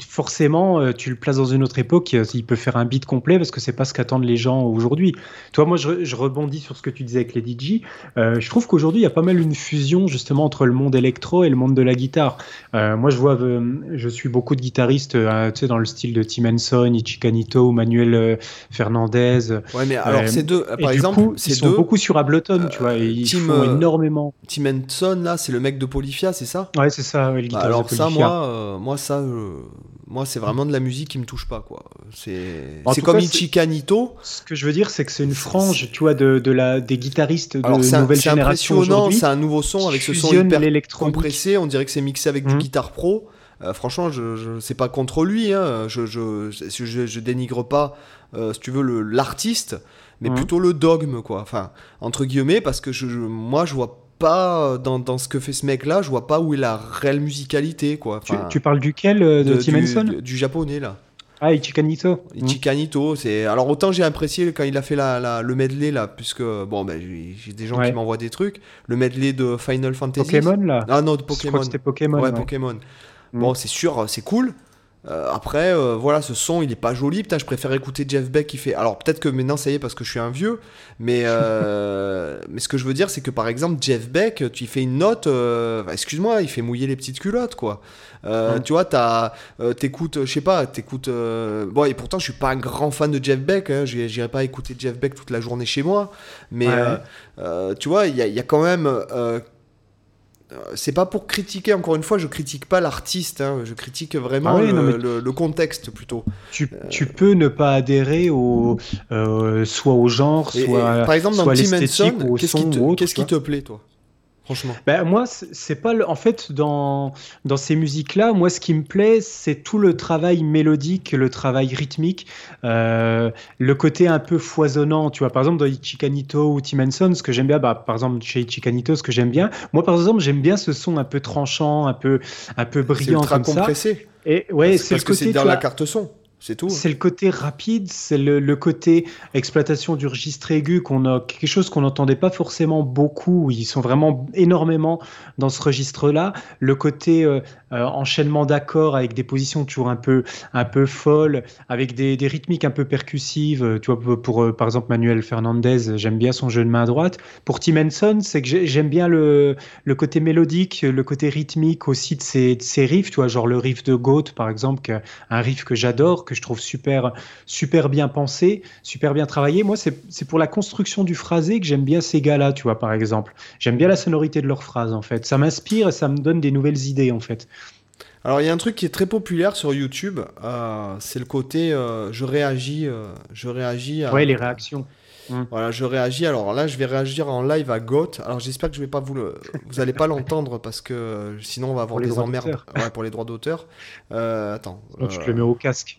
forcément, euh, tu le places dans une autre époque, euh, il peut faire un beat complet parce que c'est pas ce qu'attendent les gens aujourd'hui. Toi, moi, je, je rebondis sur ce que tu disais avec les DJ. Euh, je trouve qu'aujourd'hui, il y a pas mal une fusion justement entre le monde électro et le monde de la guitare. Euh, moi, je vois, je suis beaucoup de guitaristes, tu sais, dans le style de Tim Henson, Ichikanito Manuel Fernandez. ouais, mais alors euh, ces deux, par exemple, coup, ces ils sont deux, beaucoup sur Ableton, tu vois, et ils Tim, font énormément. Tim Henson là, c'est le mec de Polyphia, c'est ça? Ouais, c'est ça, ouais, le Bah, alors de ça, moi, moi ça, euh, moi c'est vraiment de la musique qui me touche pas quoi. C'est, comme Ichikanito. Ce que je veux dire, c'est que c'est une frange, tu vois, de, de la, des guitaristes de Alors un- nouvelle génération impressionnant, aujourd'hui. c'est un nouveau son avec ce son hyper compressé. On dirait que c'est mixé avec du Mhm. guitare pro. franchement, je, je c'est pas contre lui. Hein. Je, je, je, dénigre pas, si tu veux, l'artiste, mais mmh. plutôt le dogme, quoi. Enfin, entre guillemets, parce que je, moi, je vois pas dans, dans, ce que fait ce mec-là, je vois pas où est la réelle musicalité, quoi. tu, parles duquel de, de Tim Henson du, japonais là. Ah, Ichikanito. Ichikanito, c'est. Alors autant j'ai apprécié quand il a fait la, le medley là, puisque bon, ben j'ai des gens qui m'envoient des trucs. Le medley de Final Fantasy. Pokémon là. Ah non, de Pokémon. C'était Pokémon. Ouais, Pokémon. Mm. Bon, c'est sûr, c'est cool. Euh, après, euh, voilà, ce son, il est pas joli. Putain, je préfère écouter Jeff Beck qui fait. Alors, peut-être que maintenant, ça y est, parce que je suis un vieux. Mais, euh, mais ce que je veux dire, c'est que par exemple, Jeff Beck, tu fais une note. Excuse-moi, il fait mouiller les petites culottes, quoi. Tu vois, t'écoutes, je sais pas, t'écoutes. Bon, et pourtant, je suis pas un grand fan de Jeff Beck. Hein, J'irai pas écouter Jeff Beck toute la journée chez moi. Mais tu vois, il y, y, a quand même euh, c'est pas pour critiquer, encore une fois, je critique pas l'artiste, hein, je critique vraiment ah le, contexte plutôt. Tu, tu, peux ne pas adhérer au, euh, soit au genre, soit, par exemple, dans Tim Henson, qu'est-ce qui, te plaît, toi? Franchement ben, Moi, c'est pas. Le... En fait, dans, dans ces musiques-là, moi, ce qui me plaît, c'est tout le travail mélodique, le travail rythmique, euh, le côté un peu foisonnant. Tu vois, par exemple, dans Ichikanito ou Tim Henson, ce que j'aime bien, bah, par exemple, chez Ichikanito, ce que j'aime bien, moi, par exemple, j'aime bien ce son un peu tranchant, un peu, un peu brillant. C'est compressé. Et ouais, c'est le côté. C'est dans la carte son. C'est tout. C'est le côté rapide, c'est le, côté exploitation du registre aigu qu'on a quelque chose qu'on n'entendait pas forcément beaucoup. Ils sont vraiment énormément dans ce registre-là. Le côté euh, euh, enchaînement d'accords avec des positions toujours un peu un peu folles, avec des, des rythmiques un peu percussives. Euh, tu vois, pour, par exemple Manuel Fernandez, j'aime bien son jeu de main droite. Pour Tim Henson, c'est que j'aime bien le, le côté mélodique, le côté rythmique aussi de ses, de ses riffs. Tu vois, genre le riff de Goat par exemple, un riff que j'adore que je trouve super, super bien pensé, super bien travaillé. Moi, c'est pour la construction du phrasé que j'aime bien ces gars-là, tu vois, par exemple. J'aime bien la sonorité de leurs phrases, en fait. Ça m'inspire et ça me donne des nouvelles idées, en fait. Alors, il y a un truc qui est très populaire sur YouTube, euh, c'est le côté euh, je réagis, euh, je réagis à... Ouais, les réactions. Mmh. Voilà, je réagis. Alors là, je vais réagir en live à Goth. Alors j'espère que je vais pas vous le, vous allez pas l'entendre parce que sinon on va avoir des emmerdes ouais, pour les droits d'auteur. attends. Donc je te le mets au casque.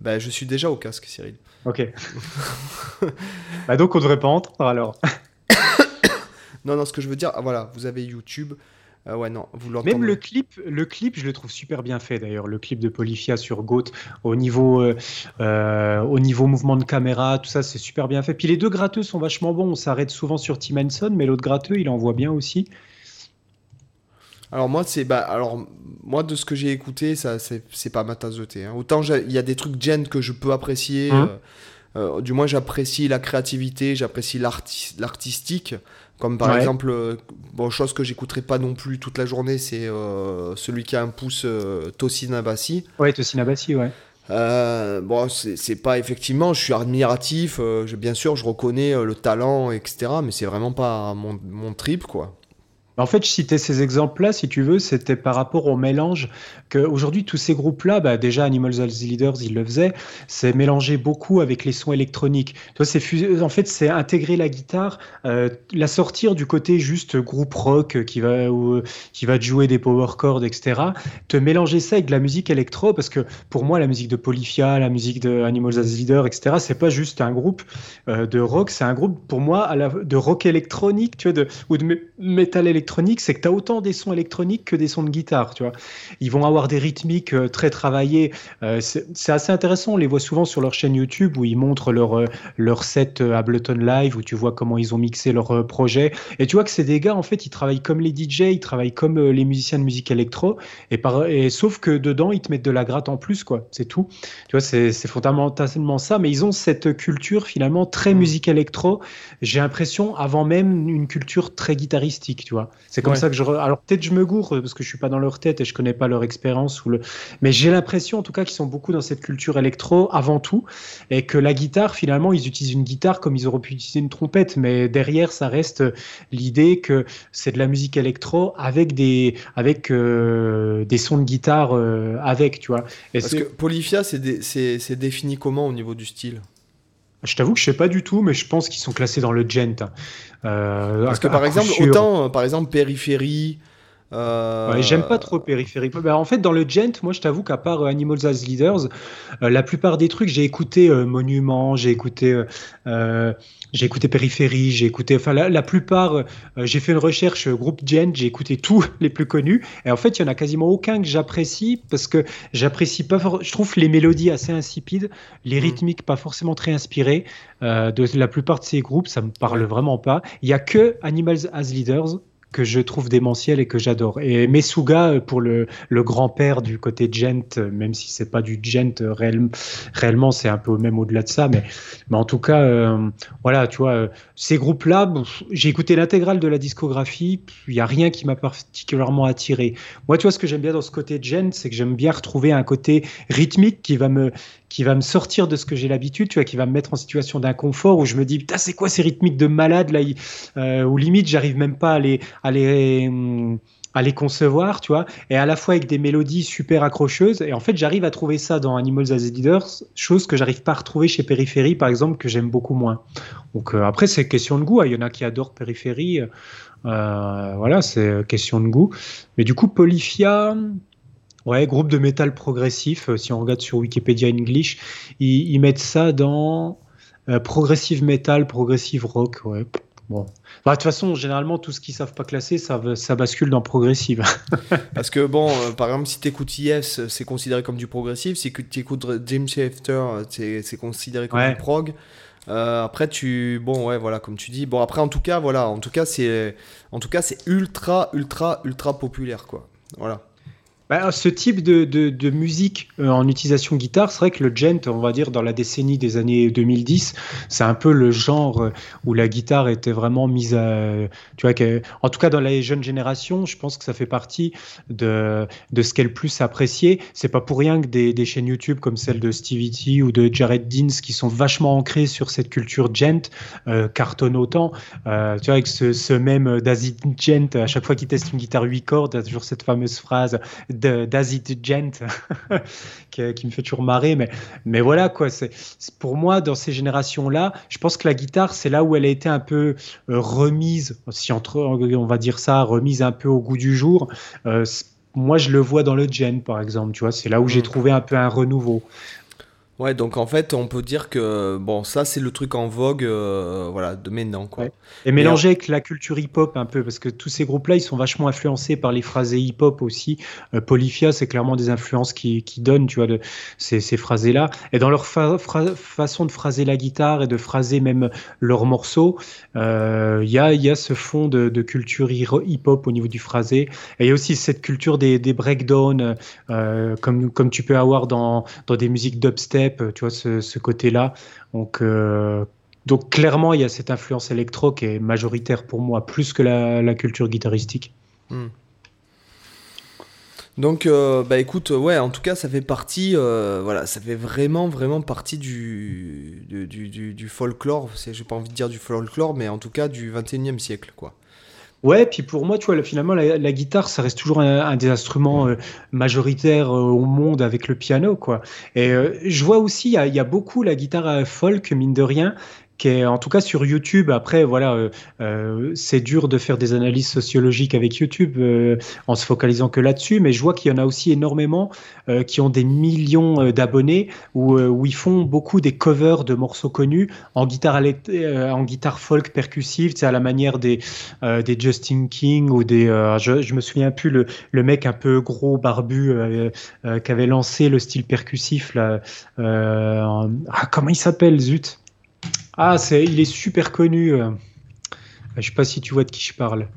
Bah, je suis déjà au casque, Cyril. Ok. bah, donc, on devrait pas entendre alors. non, non, ce que je veux dire, ah, voilà, vous avez YouTube. Euh, ouais, non, vous Même le clip, le clip, je le trouve super bien fait d'ailleurs. Le clip de Polyphia sur Goat, au niveau, euh, euh, au niveau mouvement de caméra, tout ça, c'est super bien fait. Puis les deux gratteux sont vachement bons. On s'arrête souvent sur Tim Henson, mais l'autre gratteux, il en voit bien aussi. Alors moi, c'est bah alors moi de ce que j'ai écouté, ça c'est pas ma tasse de thé. Hein. Autant il y a des trucs gen que je peux apprécier. Hein euh, euh, du moins, j'apprécie la créativité, j'apprécie l'artistique. Comme par exemple, euh, bon, chose que j'écouterai pas non plus toute la journée, c'est celui qui a un pouce Tosinabasi. Ouais, Tosinabasi, ouais. bon, c'est pas effectivement, je suis admiratif, je, bien sûr, je reconnais le talent, etc. Mais c'est vraiment pas mon, mon trip, quoi. En fait, je citais ces exemples-là, si tu veux, c'était par rapport au mélange qu'aujourd'hui, tous ces groupes-là, bah, déjà Animals as Leaders, ils le faisaient, c'est mélanger beaucoup avec les sons électroniques. Toi, c'est en fait, c'est intégrer la guitare, euh, la sortir du côté juste groupe rock qui va, qui va jouer des power chords, etc. Te mélanger ça avec de la musique électro, parce que pour moi, la musique de Polyphia, la musique de Animals as Leaders, etc., c'est pas juste un groupe euh, de rock, c'est un groupe, pour moi, de rock électronique, tu vois, de, ou de métal électronique c'est que tu as autant des sons électroniques que des sons de guitare, tu vois. Ils vont avoir des rythmiques euh, très travaillées. Euh, c'est assez intéressant. On les voit souvent sur leur chaîne YouTube où ils montrent leur, euh, leur set Ableton Live, où tu vois comment ils ont mixé leur projet. Et tu vois que c'est des gars, en fait, ils travaillent comme les DJ, ils travaillent comme les musiciens de musique électro. Et, par, et sauf que dedans, ils te mettent de la gratte en plus, quoi. C'est tout. Tu vois, c'est fondamentalement ça. Mais ils ont cette culture, finalement, très mmh. musique électro. J'ai l'impression, avant même une culture très guitaristique, tu vois. C'est comme ça que je. Alors peut-être je me gourre parce que je suis pas dans leur tête et je connais pas leur expérience ou le. Mais j'ai l'impression en tout cas qu'ils sont beaucoup dans cette culture électro avant tout et que la guitare finalement ils utilisent une guitare comme ils auraient pu utiliser une trompette, mais derrière ça reste l'idée que c'est de la musique électro avec des avec euh, des sons de guitare euh, avec, tu vois. parce que Polyphia c'est défini comment au niveau du style? Je t'avoue que je sais pas du tout, mais je pense qu'ils sont classés dans le gent. Euh, Parce que par exemple, autant, par exemple, périphérie, Euh, j'aime pas trop Périphérie. Bah, en fait, dans le Gent, moi, je t'avoue qu'à part euh, Animals as Leaders, euh, la plupart des trucs, j'ai écouté Monument, j'ai écouté, j'ai écouté Périphérie, j'ai écouté, enfin, la, plupart, j'ai fait une recherche groupe Gent, j'ai écouté tous les plus connus, et en fait, il y en a quasiment aucun que j'apprécie parce que j'apprécie pas, je trouve les mélodies assez insipides, les mm. rythmiques pas forcément très inspirées de la plupart de ces groupes, ça me parle vraiment pas. Il y a que Animals as Leaders que je trouve démentiel et que j'adore. Et Mesuga, euh, pour le, grand-père du côté gent, euh, même si c'est pas du gent euh, réellement, c'est un peu même au-delà de ça, mais, mais en tout cas, voilà, tu vois, ces groupes-là, j'ai écouté l'intégrale de la discographie, il n'y a rien qui m'a particulièrement attiré. Moi, tu vois, ce que j'aime bien dans ce côté gent, c'est que j'aime bien retrouver un côté rythmique qui va me, qui va me sortir de ce que j'ai l'habitude, tu vois, qui va me mettre en situation d'inconfort où je me dis, putain, c'est quoi ces rythmiques de malade là, euh, où limite, j'arrive même pas à les, à les, à les concevoir, tu vois, et à la fois avec des mélodies super accrocheuses. Et en fait, j'arrive à trouver ça dans Animals as Leaders, chose que j'arrive pas à retrouver chez Périphérie, par exemple, que j'aime beaucoup moins. Donc euh, après, c'est question de goût. Hein. Il y en a qui adorent Périphérie. Euh, voilà, c'est question de goût. Mais du coup, Polyphia, Ouais, groupe de métal progressif. Euh, si on regarde sur Wikipédia English, ils, mettent ça dans euh, progressive metal, progressive rock. Ouais. Bon. Bah, de toute façon, généralement, tout ce qu'ils savent pas classer, ça, ça bascule dans progressive. Parce que, bon, euh, par exemple, si tu écoutes Yes, c'est considéré comme du progressif. Si tu écoutes Jim Shafter, c'est considéré comme du prog. après, tu. Bon, ouais, voilà, comme tu dis. Bon, après, en tout cas, voilà. En tout cas, c'est. En tout cas, c'est ultra, ultra, ultra populaire, quoi. Voilà. Bah, ce type de, musique euh, en utilisation guitare, c'est vrai que le gent, on va dire dans la décennie des années 2010, c'est un peu le genre euh, où la guitare était vraiment mise à, tu vois, en tout cas dans les jeunes générations, je pense que ça fait partie de, de ce qu'elle plus appréciée. C'est pas pour rien que des, des, chaînes YouTube comme celle de Stevie T ou de Jared Deans qui sont vachement ancrées sur cette culture gent euh, cartonnent autant. Euh, tu vois, avec ce, ce même David Gent, à chaque fois qu'il teste une guitare 8 cordes, il y a toujours cette fameuse phrase d'Azid Gent qui, me fait toujours marrer. Mais, mais voilà, quoi. C'est, pour moi, dans ces générations-là, je pense que la guitare, c'est là où elle a été un peu euh, remise, si entre, on va dire ça, remise un peu au goût du jour. Euh, moi, je le vois dans le Gen, par exemple. Tu vois, c'est là où j'ai mm. trouvé un peu un renouveau. Ouais, donc en fait, on peut dire que bon, ça c'est le truc en vogue, euh, voilà, de maintenant quoi. Et mélangé avec la culture hip-hop un peu, parce que tous ces groupes-là, ils sont vachement influencés par les phrasés hip-hop aussi. Euh, Polyphia, c'est clairement des influences qui, qui donnent, tu vois, de ces, ces phrasés-là. Et dans leur façon de phraser la guitare et de phraser même leurs morceaux, euh, il y, a, y a ce fond de, de culture hip-hop au niveau du phrasé. Et il y a aussi cette culture des, des breakdowns, comme, comme tu peux avoir dans, dans des musiques dubstep tu vois, ce, côté-là. Donc, euh, donc clairement, il y a cette influence électro qui est majoritaire pour moi, plus que la, culture guitaristique. Hmm. Donc, euh, bah écoute, ouais, en tout cas, ça fait partie, euh, voilà, ça fait vraiment, vraiment partie du, du, du, du folklore. J'ai pas envie de dire du folklore, mais en tout cas du 21e siècle, quoi. Ouais, puis pour moi, tu vois, finalement, la, guitare, ça reste toujours un, des instruments euh, majoritaires euh, au monde avec le piano, quoi. Et euh, je vois aussi, il y, a beaucoup la guitare folk, mine de rien, qui est en tout cas sur YouTube. Après, voilà, euh, euh, c'est dur de faire des analyses sociologiques avec YouTube euh, en se focalisant que là-dessus, mais je vois qu'il y en a aussi énormément qui ont des millions d'abonnés où, ils font beaucoup des covers de morceaux connus en guitare, en guitare folk percussive, c'est à la manière des, des Justin King ou des. je, je me souviens plus le, le mec un peu gros barbu qui avait lancé le style percussif là. Ah, comment il s'appelle, zut? Ah, c'est, il est super connu. Euh. Je sais pas si tu vois de qui je parle.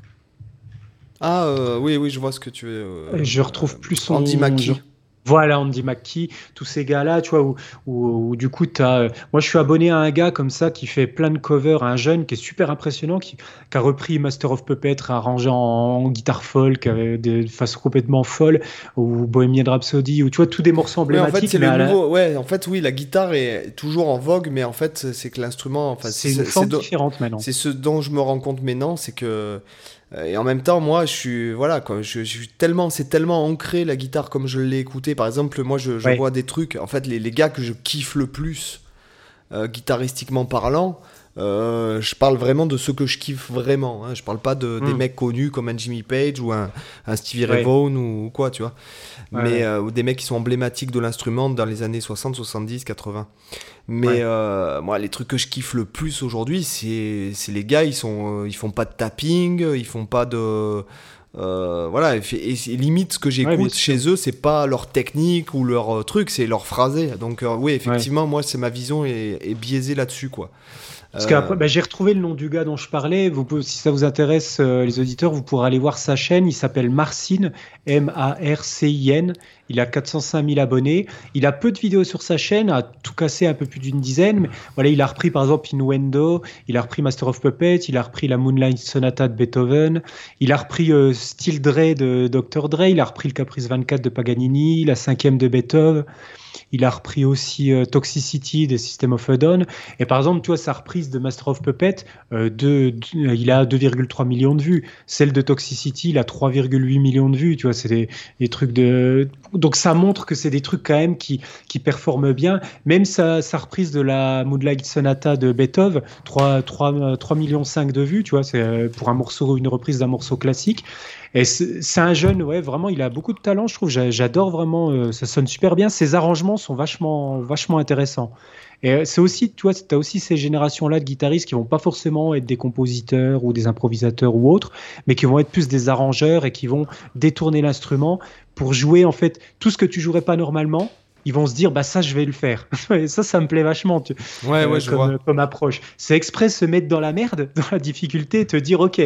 Ah euh, oui, oui, je vois ce que tu veux. Euh, je retrouve plus son Andy Mackie. Voilà, Andy McKee, tous ces gars-là, tu vois, où, du coup, as, euh, moi je suis abonné à un gars comme ça qui fait plein de covers, un jeune qui est super impressionnant, qui, a repris Master of Puppets, arrangé en, guitare folk, avec des façons complètement folles, ou Bohemian Rhapsody, ou tu vois, tous des morceaux emblématiques. en fait, c'est le nouveau, ouais, en fait, oui, la guitare est toujours en vogue, mais en fait, c'est que l'instrument, enfin, c'est une forme différente maintenant. C'est ce dont je me rends compte maintenant, c'est que euh, et en même temps, moi, je suis voilà quoi, je, suis tellement, c'est tellement ancré la guitare comme je l'ai écouté. Par exemple, moi, je, vois des trucs. En fait, les, les, gars que je kiffe le plus, euh, guitaristiquement parlant, Euh, je parle vraiment de ceux que je kiffe vraiment. Hein. Je parle pas de, des Mm. mecs connus comme un Jimmy Page ou un, un Stevie Ray. Vaughan ou quoi, tu vois. Ouais, Mais ouais. euh, des mecs qui sont emblématiques de l'instrument dans les années 60, 70, 80. Mais Ouais. euh, moi, les trucs que je kiffe le plus aujourd'hui, c'est c'est les gars, ils sont, ils font pas de tapping, ils font pas de euh, voilà, et, et limite ce que j'écoute chez eux, c'est pas leur technique ou leur euh, truc, c'est leur phrasé. Donc euh, oui, effectivement, moi, c'est ma vision est, est biaisée là-dessus, quoi. Parce Euh, qu'après, bah, j'ai retrouvé le nom du gars dont je parlais. Vous pouvez- si ça vous intéresse, euh, les auditeurs, vous pourrez aller voir sa chaîne. Il s'appelle Marcin, M-A-R-C-I-N. Il a 405 000 abonnés. Il a peu de vidéos sur sa chaîne, a tout cassé un peu plus d'une dizaine. Mais voilà, il a repris par exemple Innuendo, il a repris Master of Puppets, il a repris la Moonlight Sonata de Beethoven, il a repris euh, Dre de Dr. Dre, il a repris le Caprice 24 de Paganini, la cinquième de Beethoven. Il a repris aussi euh, Toxicity des System of a Down. Et par exemple, tu vois, sa reprise de Master of Puppet, euh, il a 2,3 millions de vues. Celle de Toxicity, il a 3,8 millions de vues. Tu vois, c'est des, trucs de. Donc ça montre que c'est des trucs quand même qui, qui performent bien. Même sa, sa reprise de la Moonlight Sonata de Beethoven, 3, 3, 3 millions 5 de vues. Tu vois, c'est euh, pour un morceau, une reprise d'un morceau classique. Et c'est un jeune, ouais, vraiment, il a beaucoup de talent, je trouve. J'a- J'adore vraiment, euh, ça sonne super bien. Ses arrangements sont vachement, vachement intéressants. Et euh, c'est aussi, tu vois, tu as aussi ces générations-là de guitaristes qui vont pas forcément être des compositeurs ou des improvisateurs ou autres, mais qui vont être plus des arrangeurs et qui vont détourner l'instrument pour jouer, en fait, tout ce que tu jouerais pas normalement. Ils vont se dire, bah ça, je vais le faire. Et ça, ça me plaît vachement. Tu, ouais, ouais, euh, je comme, vois. comme approche. C'est exprès se mettre dans la merde, dans la difficulté, et te dire ok,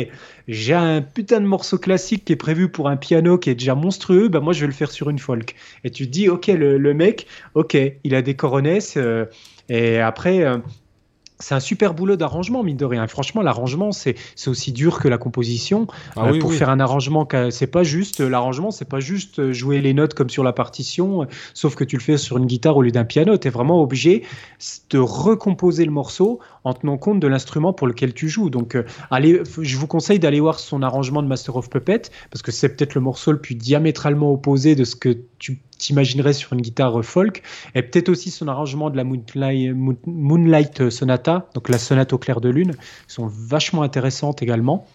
j'ai un putain de morceau classique qui est prévu pour un piano qui est déjà monstrueux, bah moi je vais le faire sur une folk. Et tu te dis ok, le, le mec, ok, il a des coronesses, euh, et après. euh, c'est un super boulot d'arrangement, mine de rien. Franchement, l'arrangement, c'est aussi dur que la composition. Ah Euh, oui, pour oui. faire un arrangement, c'est pas juste l'arrangement, c'est pas juste euh, jouer les notes comme sur la partition, euh, sauf que tu le fais sur une guitare au lieu d'un piano. Tu es vraiment obligé de recomposer le morceau en tenant compte de l'instrument pour lequel tu joues. Donc, euh, allez, je vous conseille d'aller voir son arrangement de Master of Puppet parce que c'est peut-être le morceau le plus diamétralement opposé de ce que tu t'imaginerais sur une guitare folk, et peut-être aussi son arrangement de la Moonlight, Moon- Moonlight Sonata, donc la sonate au clair de lune, qui sont vachement intéressantes également.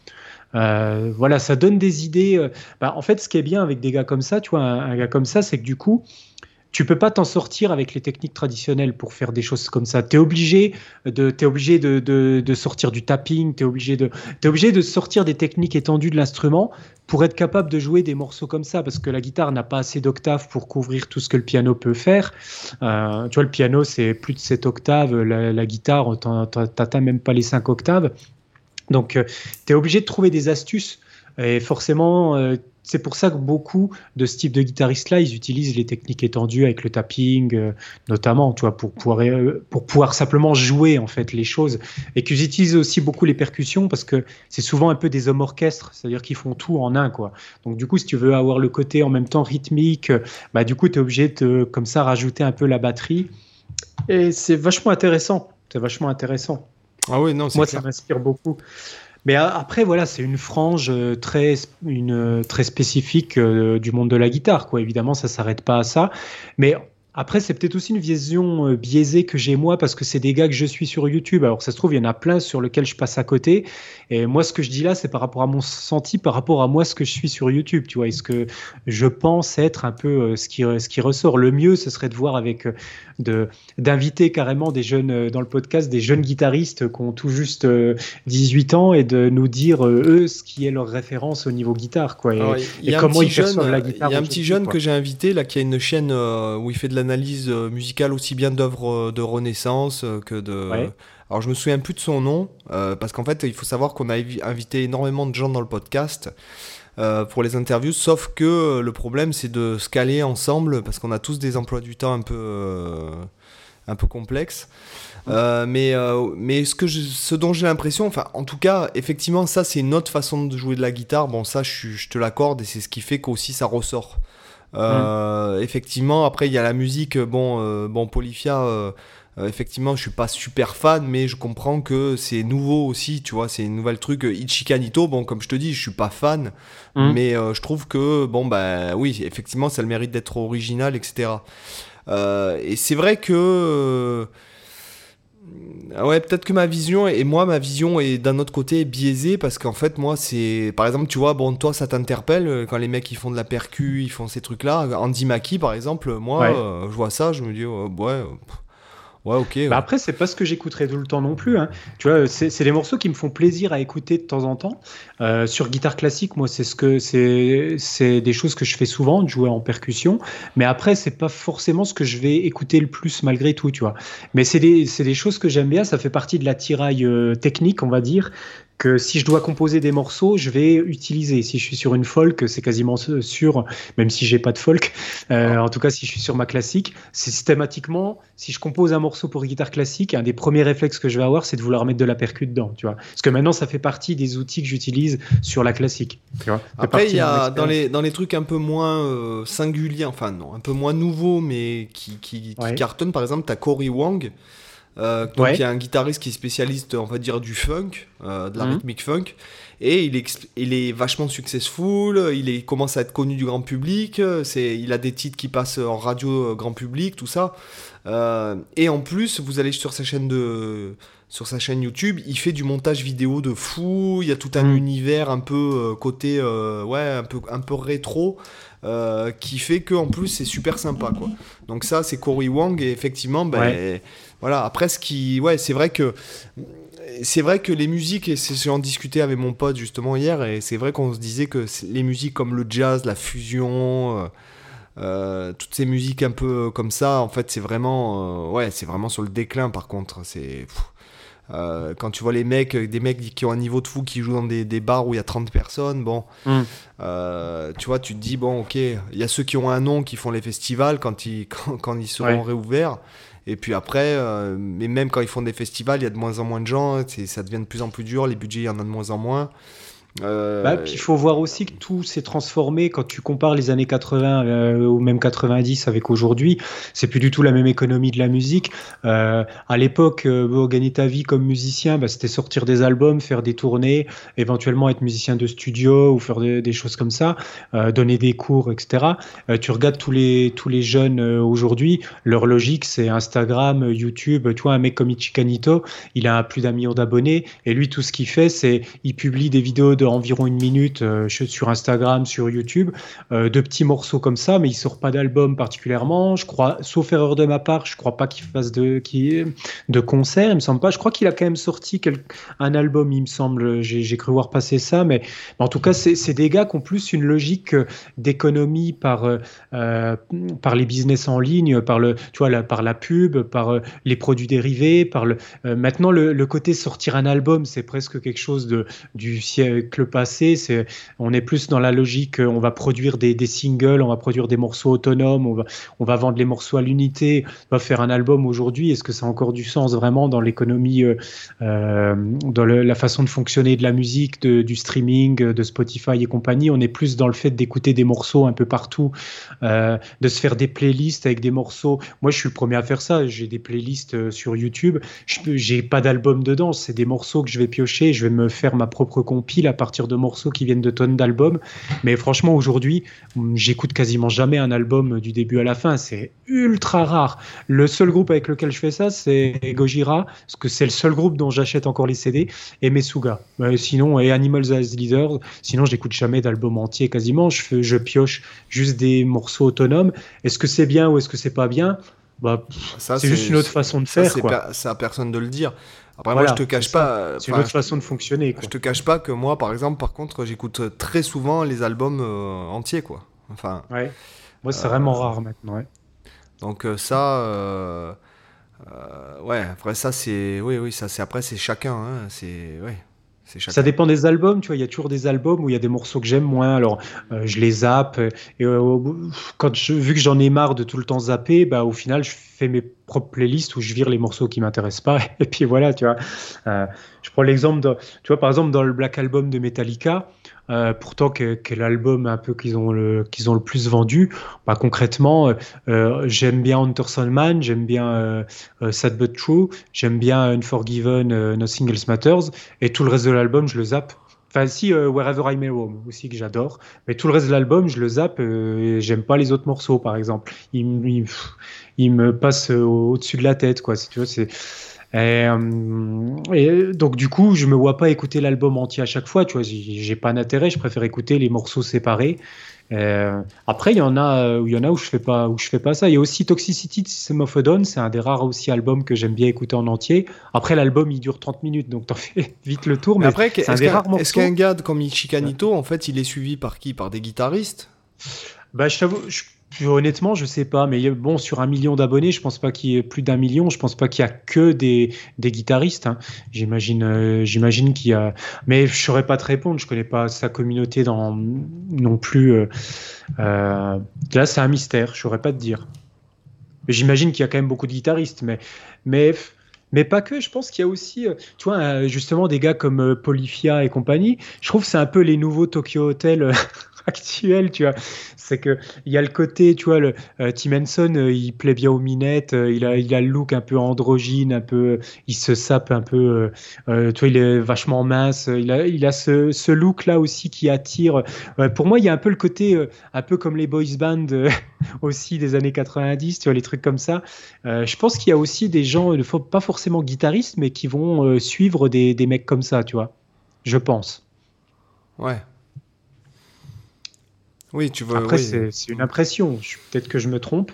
Euh, voilà, ça donne des idées. euh, bah, en fait, ce qui est bien avec des gars comme ça, tu vois, un gars comme ça, c'est que du coup, tu peux pas t'en sortir avec les techniques traditionnelles pour faire des choses comme ça. Tu es obligé de, t'es obligé de, de, de sortir du tapping, tu es obligé de, obligé de sortir des techniques étendues de l'instrument pour être capable de jouer des morceaux comme ça, parce que la guitare n'a pas assez d'octaves pour couvrir tout ce que le piano peut faire. Euh, tu vois, le piano, c'est plus de 7 octaves, la, la guitare, t'atteins même pas les 5 octaves. Donc, tu es obligé de trouver des astuces. Et forcément, euh, c'est pour ça que beaucoup de ce type de guitaristes-là, ils utilisent les techniques étendues avec le tapping, euh, notamment, tu vois, pour pouvoir, euh, pour pouvoir simplement jouer en fait les choses. Et qu'ils utilisent aussi beaucoup les percussions parce que c'est souvent un peu des hommes orchestres, c'est-à-dire qu'ils font tout en un, quoi. Donc, du coup, si tu veux avoir le côté en même temps rythmique, bah, du coup, tu es obligé de, comme ça, rajouter un peu la batterie. Et c'est vachement intéressant. C'est vachement intéressant. Ah oui, non, Moi, clair. ça m'inspire beaucoup. Mais après, voilà, c'est une frange euh, très, une, euh, très spécifique euh, du monde de la guitare, quoi. Évidemment, ça s'arrête pas à ça. Mais après, c'est peut-être aussi une vision euh, biaisée que j'ai moi, parce que c'est des gars que je suis sur YouTube. Alors, ça se trouve, il y en a plein sur lesquels je passe à côté. Et moi, ce que je dis là, c'est par rapport à mon senti, par rapport à moi, ce que je suis sur YouTube, tu vois. Est-ce que je pense être un peu euh, ce, qui, ce qui ressort Le mieux, ce serait de voir avec, euh, de, d'inviter carrément des jeunes euh, dans le podcast, des jeunes guitaristes qui ont tout juste euh, 18 ans et de nous dire, euh, eux, ce qui est leur référence au niveau guitare, quoi. Et, Alors, et comment ils perçoivent la il y guitare a un petit jeune quoi. que j'ai invité là qui a une chaîne euh, où il fait de l'analyse euh, musicale aussi bien d'œuvres euh, de Renaissance euh, que de. Ouais. Alors je me souviens plus de son nom euh, parce qu'en fait il faut savoir qu'on a invi- invité énormément de gens dans le podcast. euh, pour les interviews, sauf que le problème c'est de se caler ensemble parce qu'on a tous des emplois du temps un peu, euh, un peu complexes. Euh, mais, euh, mais ce, que je- ce dont j'ai l'impression, enfin, en tout cas, effectivement, ça, c'est une autre façon de jouer de la guitare. Bon, ça, je, je te l'accorde, et c'est ce qui fait qu'aussi ça ressort. Euh, Effectivement, après, il y a la musique. Bon, euh, bon Polyphia, euh, euh, effectivement, je suis pas super fan, mais je comprends que c'est nouveau aussi, tu vois, c'est une nouvelle truc. Ichikanito, bon, comme je te dis, je suis pas fan, Mhm. mais euh, je trouve que, bon, bah oui, effectivement, ça a le mérite d'être original, etc. Euh, et c'est vrai que. Euh, ah ouais, peut-être que ma vision, et moi, ma vision est d'un autre côté biaisée parce qu'en fait, moi, c'est. Par exemple, tu vois, bon, toi, ça t'interpelle euh, quand les mecs ils font de la percu, ils font ces trucs-là. Andy Mackie, par exemple, moi, euh, je vois ça, je me dis, ouais. Bah après, c'est pas ce que j'écouterai tout le temps non plus. Hein. Tu vois, c'est des morceaux qui me font plaisir à écouter de temps en temps. Euh, sur guitare classique, moi, c'est ce que c'est des choses que je fais souvent, de jouer en percussion. Mais après, c'est pas forcément ce que je vais écouter le plus malgré tout, tu vois. Mais c'est des, des, choses que j'aime bien. Ça fait partie de la tiraille euh, technique, on va dire que si je dois composer des morceaux, je vais utiliser. Si je suis sur une folk, c'est quasiment sûr, même si j'ai pas de folk. Euh, ah. en tout cas, si je suis sur ma classique, systématiquement, si je compose un morceau pour guitare classique, un des premiers réflexes que je vais avoir, c'est de vouloir mettre de la percu dedans, tu vois. Parce que maintenant, ça fait partie des outils que j'utilise sur la classique. Tu vois Après, il y a dans les dans les trucs un peu moins euh, singuliers, enfin non, un peu moins nouveaux, mais qui qui, cartonnent. Par exemple, tu as Cory Wang. Euh, donc il y a un guitariste qui est spécialiste, on va dire, du funk, euh, de la mhm. rythmique funk, et il est, il est vachement successful, il, est, commence à être connu du grand public, c'est, il a des titres qui passent en radio euh, grand public, tout ça. et en plus, vous allez sur sa chaîne de sur sa chaîne YouTube, il fait du montage vidéo de fou, il y a tout un mhm. univers un peu côté ouais, un peu un peu rétro. Qui fait que en plus c'est super sympa quoi. Donc ça c'est Cory Wang et effectivement ben, voilà, après, ce qui. Ouais, c'est vrai que. C'est vrai que les musiques, et j'en discutais avec mon pote justement hier, et c'est vrai qu'on se disait que les musiques comme le jazz, la fusion, euh, euh, toutes ces musiques un peu comme ça, en fait, c'est vraiment, euh, ouais, c'est vraiment sur le déclin. Par contre, c'est quand tu vois les mecs, des mecs qui ont un niveau de fou, qui jouent dans des, bars où il y a 30 personnes, bon, mm. tu vois, tu te dis bon, ok, il y a ceux qui ont un nom qui font les festivals quand ils quand, ils seront réouverts. Et puis après, euh, mais même quand ils font des festivals, il y a de moins en moins de gens, ça devient de plus en plus dur, les budgets, il y en a de moins en moins. Euh, bah, puis il faut voir aussi que tout s'est transformé quand tu compares les années 80 euh, ou même 90 avec aujourd'hui. C'est plus du tout la même économie de la musique. Euh, à l'époque, euh, gagner ta vie comme musicien, bah, c'était sortir des albums, faire des tournées, éventuellement être musicien de studio ou faire des, choses comme ça, donner des cours, etc. tu regardes tous les tous les jeunes aujourd'hui, leur logique c'est Instagram, YouTube. Tu vois, un mec comme Ichikanito, il a plus d'un million d'abonnés et lui tout ce qu'il fait, c'est il publie des vidéos de environ une minute euh, sur Instagram, sur YouTube, euh, de petits morceaux comme ça, mais il sort pas d'album particulièrement. Je crois, sauf erreur de ma part, je crois pas qu'il fasse de, qui, de concert, il me semble pas. Je crois qu'il a quand même sorti un album, il me semble. J'ai cru voir passer ça, mais, en tout cas, c'est des gars qui ont plus une logique d'économie par, euh, par les business en ligne, par, le, tu vois, la, par la pub, par les produits dérivés, par le. maintenant, le, le, côté sortir un album, c'est presque quelque chose de, du le passé, on est plus dans la logique, on va produire des, singles, on va produire des morceaux autonomes, on va, vendre les morceaux à l'unité, on va faire un album aujourd'hui. Est-ce que ça a encore du sens vraiment dans l'économie, euh, euh, dans la façon de fonctionner de la musique, du streaming, de Spotify et compagnie? On est plus dans le fait d'écouter des morceaux un peu partout, euh, de se faire des playlists avec des morceaux. Moi, je suis le premier à faire ça. J'ai des playlists sur YouTube. J'ai pas d'album dedans, c'est des morceaux que je vais piocher. Je vais me faire ma propre compile partir de morceaux qui viennent de tonnes d'albums. Mais franchement, aujourd'hui, j'écoute quasiment jamais un album du début à la fin. C'est ultra rare. Le seul groupe avec lequel je fais ça, c'est Gojira, parce que c'est le seul groupe dont j'achète encore les CD, et Mesuga. sinon, et Animals as Leaders. Sinon, j'écoute jamais d'album entier quasiment. Je, fais, je pioche juste des morceaux autonomes. Est-ce que c'est bien ou est-ce que c'est pas bien? Bah, c'est juste une autre façon de faire. C'est à personne de le dire. Après, moi, je te cache pas. C'est une autre façon de fonctionner. Je te cache pas que moi, par exemple, par contre, j'écoute très souvent les albums euh, entiers, quoi. Enfin. Ouais. Moi, c'est vraiment euh, rare maintenant. Ouais. Donc euh, ça, ouais. Après ça, c'est, oui, oui, ça, c'est après, c'est chacun. Hein. C'est, ouais. Ça dépend des albums, tu vois. Il y a toujours des albums où il y a des morceaux que j'aime moins. Alors, je les zappe. Et quand je, vu que j'en ai marre de tout le temps zapper, bah, au final, je fais mes propres playlists où je vire les morceaux qui m'intéressent pas. Et puis voilà, tu vois. Euh, je prends l'exemple tu vois, par exemple, dans le Black Album de Metallica, euh, pourtant que, l'album un peu qu'ils ont le qu'ils ont le plus vendu. Bah, concrètement, euh, j'aime bien Hunter Man, j'aime bien Sad But True, j'aime bien Unforgiven, Nothing Else Matters, et tout le reste de l'album, je le zappe. Enfin, si, Wherever I May Roam aussi que j'adore. Mais tout le reste de l'album, je le zappe et j'aime pas les autres morceaux, par exemple. Il, il, il me passe au-dessus de la tête, quoi. Tu c'est Et, et, donc du coup, je me vois pas écouter l'album entier à chaque fois. Tu vois, j'ai pas d'intérêt. Je préfère écouter les morceaux séparés. Euh, après, il y en a où il y en a où je fais pas où je fais pas ça. Il y a aussi Toxicity de System of a Down, c'est un des rares aussi albums que j'aime bien écouter en entier. Après, l'album il dure 30 minutes, donc t'en fais vite le tour. Mais, après, est-ce qu'un gars comme Ichikanito, en fait, il est suivi par qui? Par des guitaristes? Bah, je t'avoue, je Honnêtement, je sais pas, mais bon, sur un million d'abonnés, je pense pas qu'il y ait plus d'un million. Je pense pas qu'il y a que des, des guitaristes. Hein. J'imagine, euh, j'imagine qu'il y a, mais je saurais pas te répondre. Je connais pas sa communauté dans non plus. Euh, euh, là, c'est un mystère. Je saurais pas te dire. J'imagine qu'il y a quand même beaucoup de guitaristes, mais mais mais pas que, je pense qu'il y a aussi, tu vois, justement des gars comme Polyphia et compagnie. Je trouve que c'est un peu les nouveaux Tokyo Hotel actuel, tu vois. C'est que il y a le côté, tu vois, le euh, Tim Henson, euh, il plaît bien aux minettes, euh, il a il a le look un peu androgyne, un peu, il se sape un peu, tu vois, il est vachement mince, il a il a ce, ce look là aussi qui attire. pour moi, il y a un peu le côté un peu comme les boys bands aussi des années 90, tu vois, les trucs comme ça. je pense qu'il y a aussi des gens, pas forcément guitaristes, mais qui vont suivre des, des mecs comme ça, tu vois. Je pense. Ouais. Oui, tu vois. Après, c'est une impression. Peut-être que je me trompe.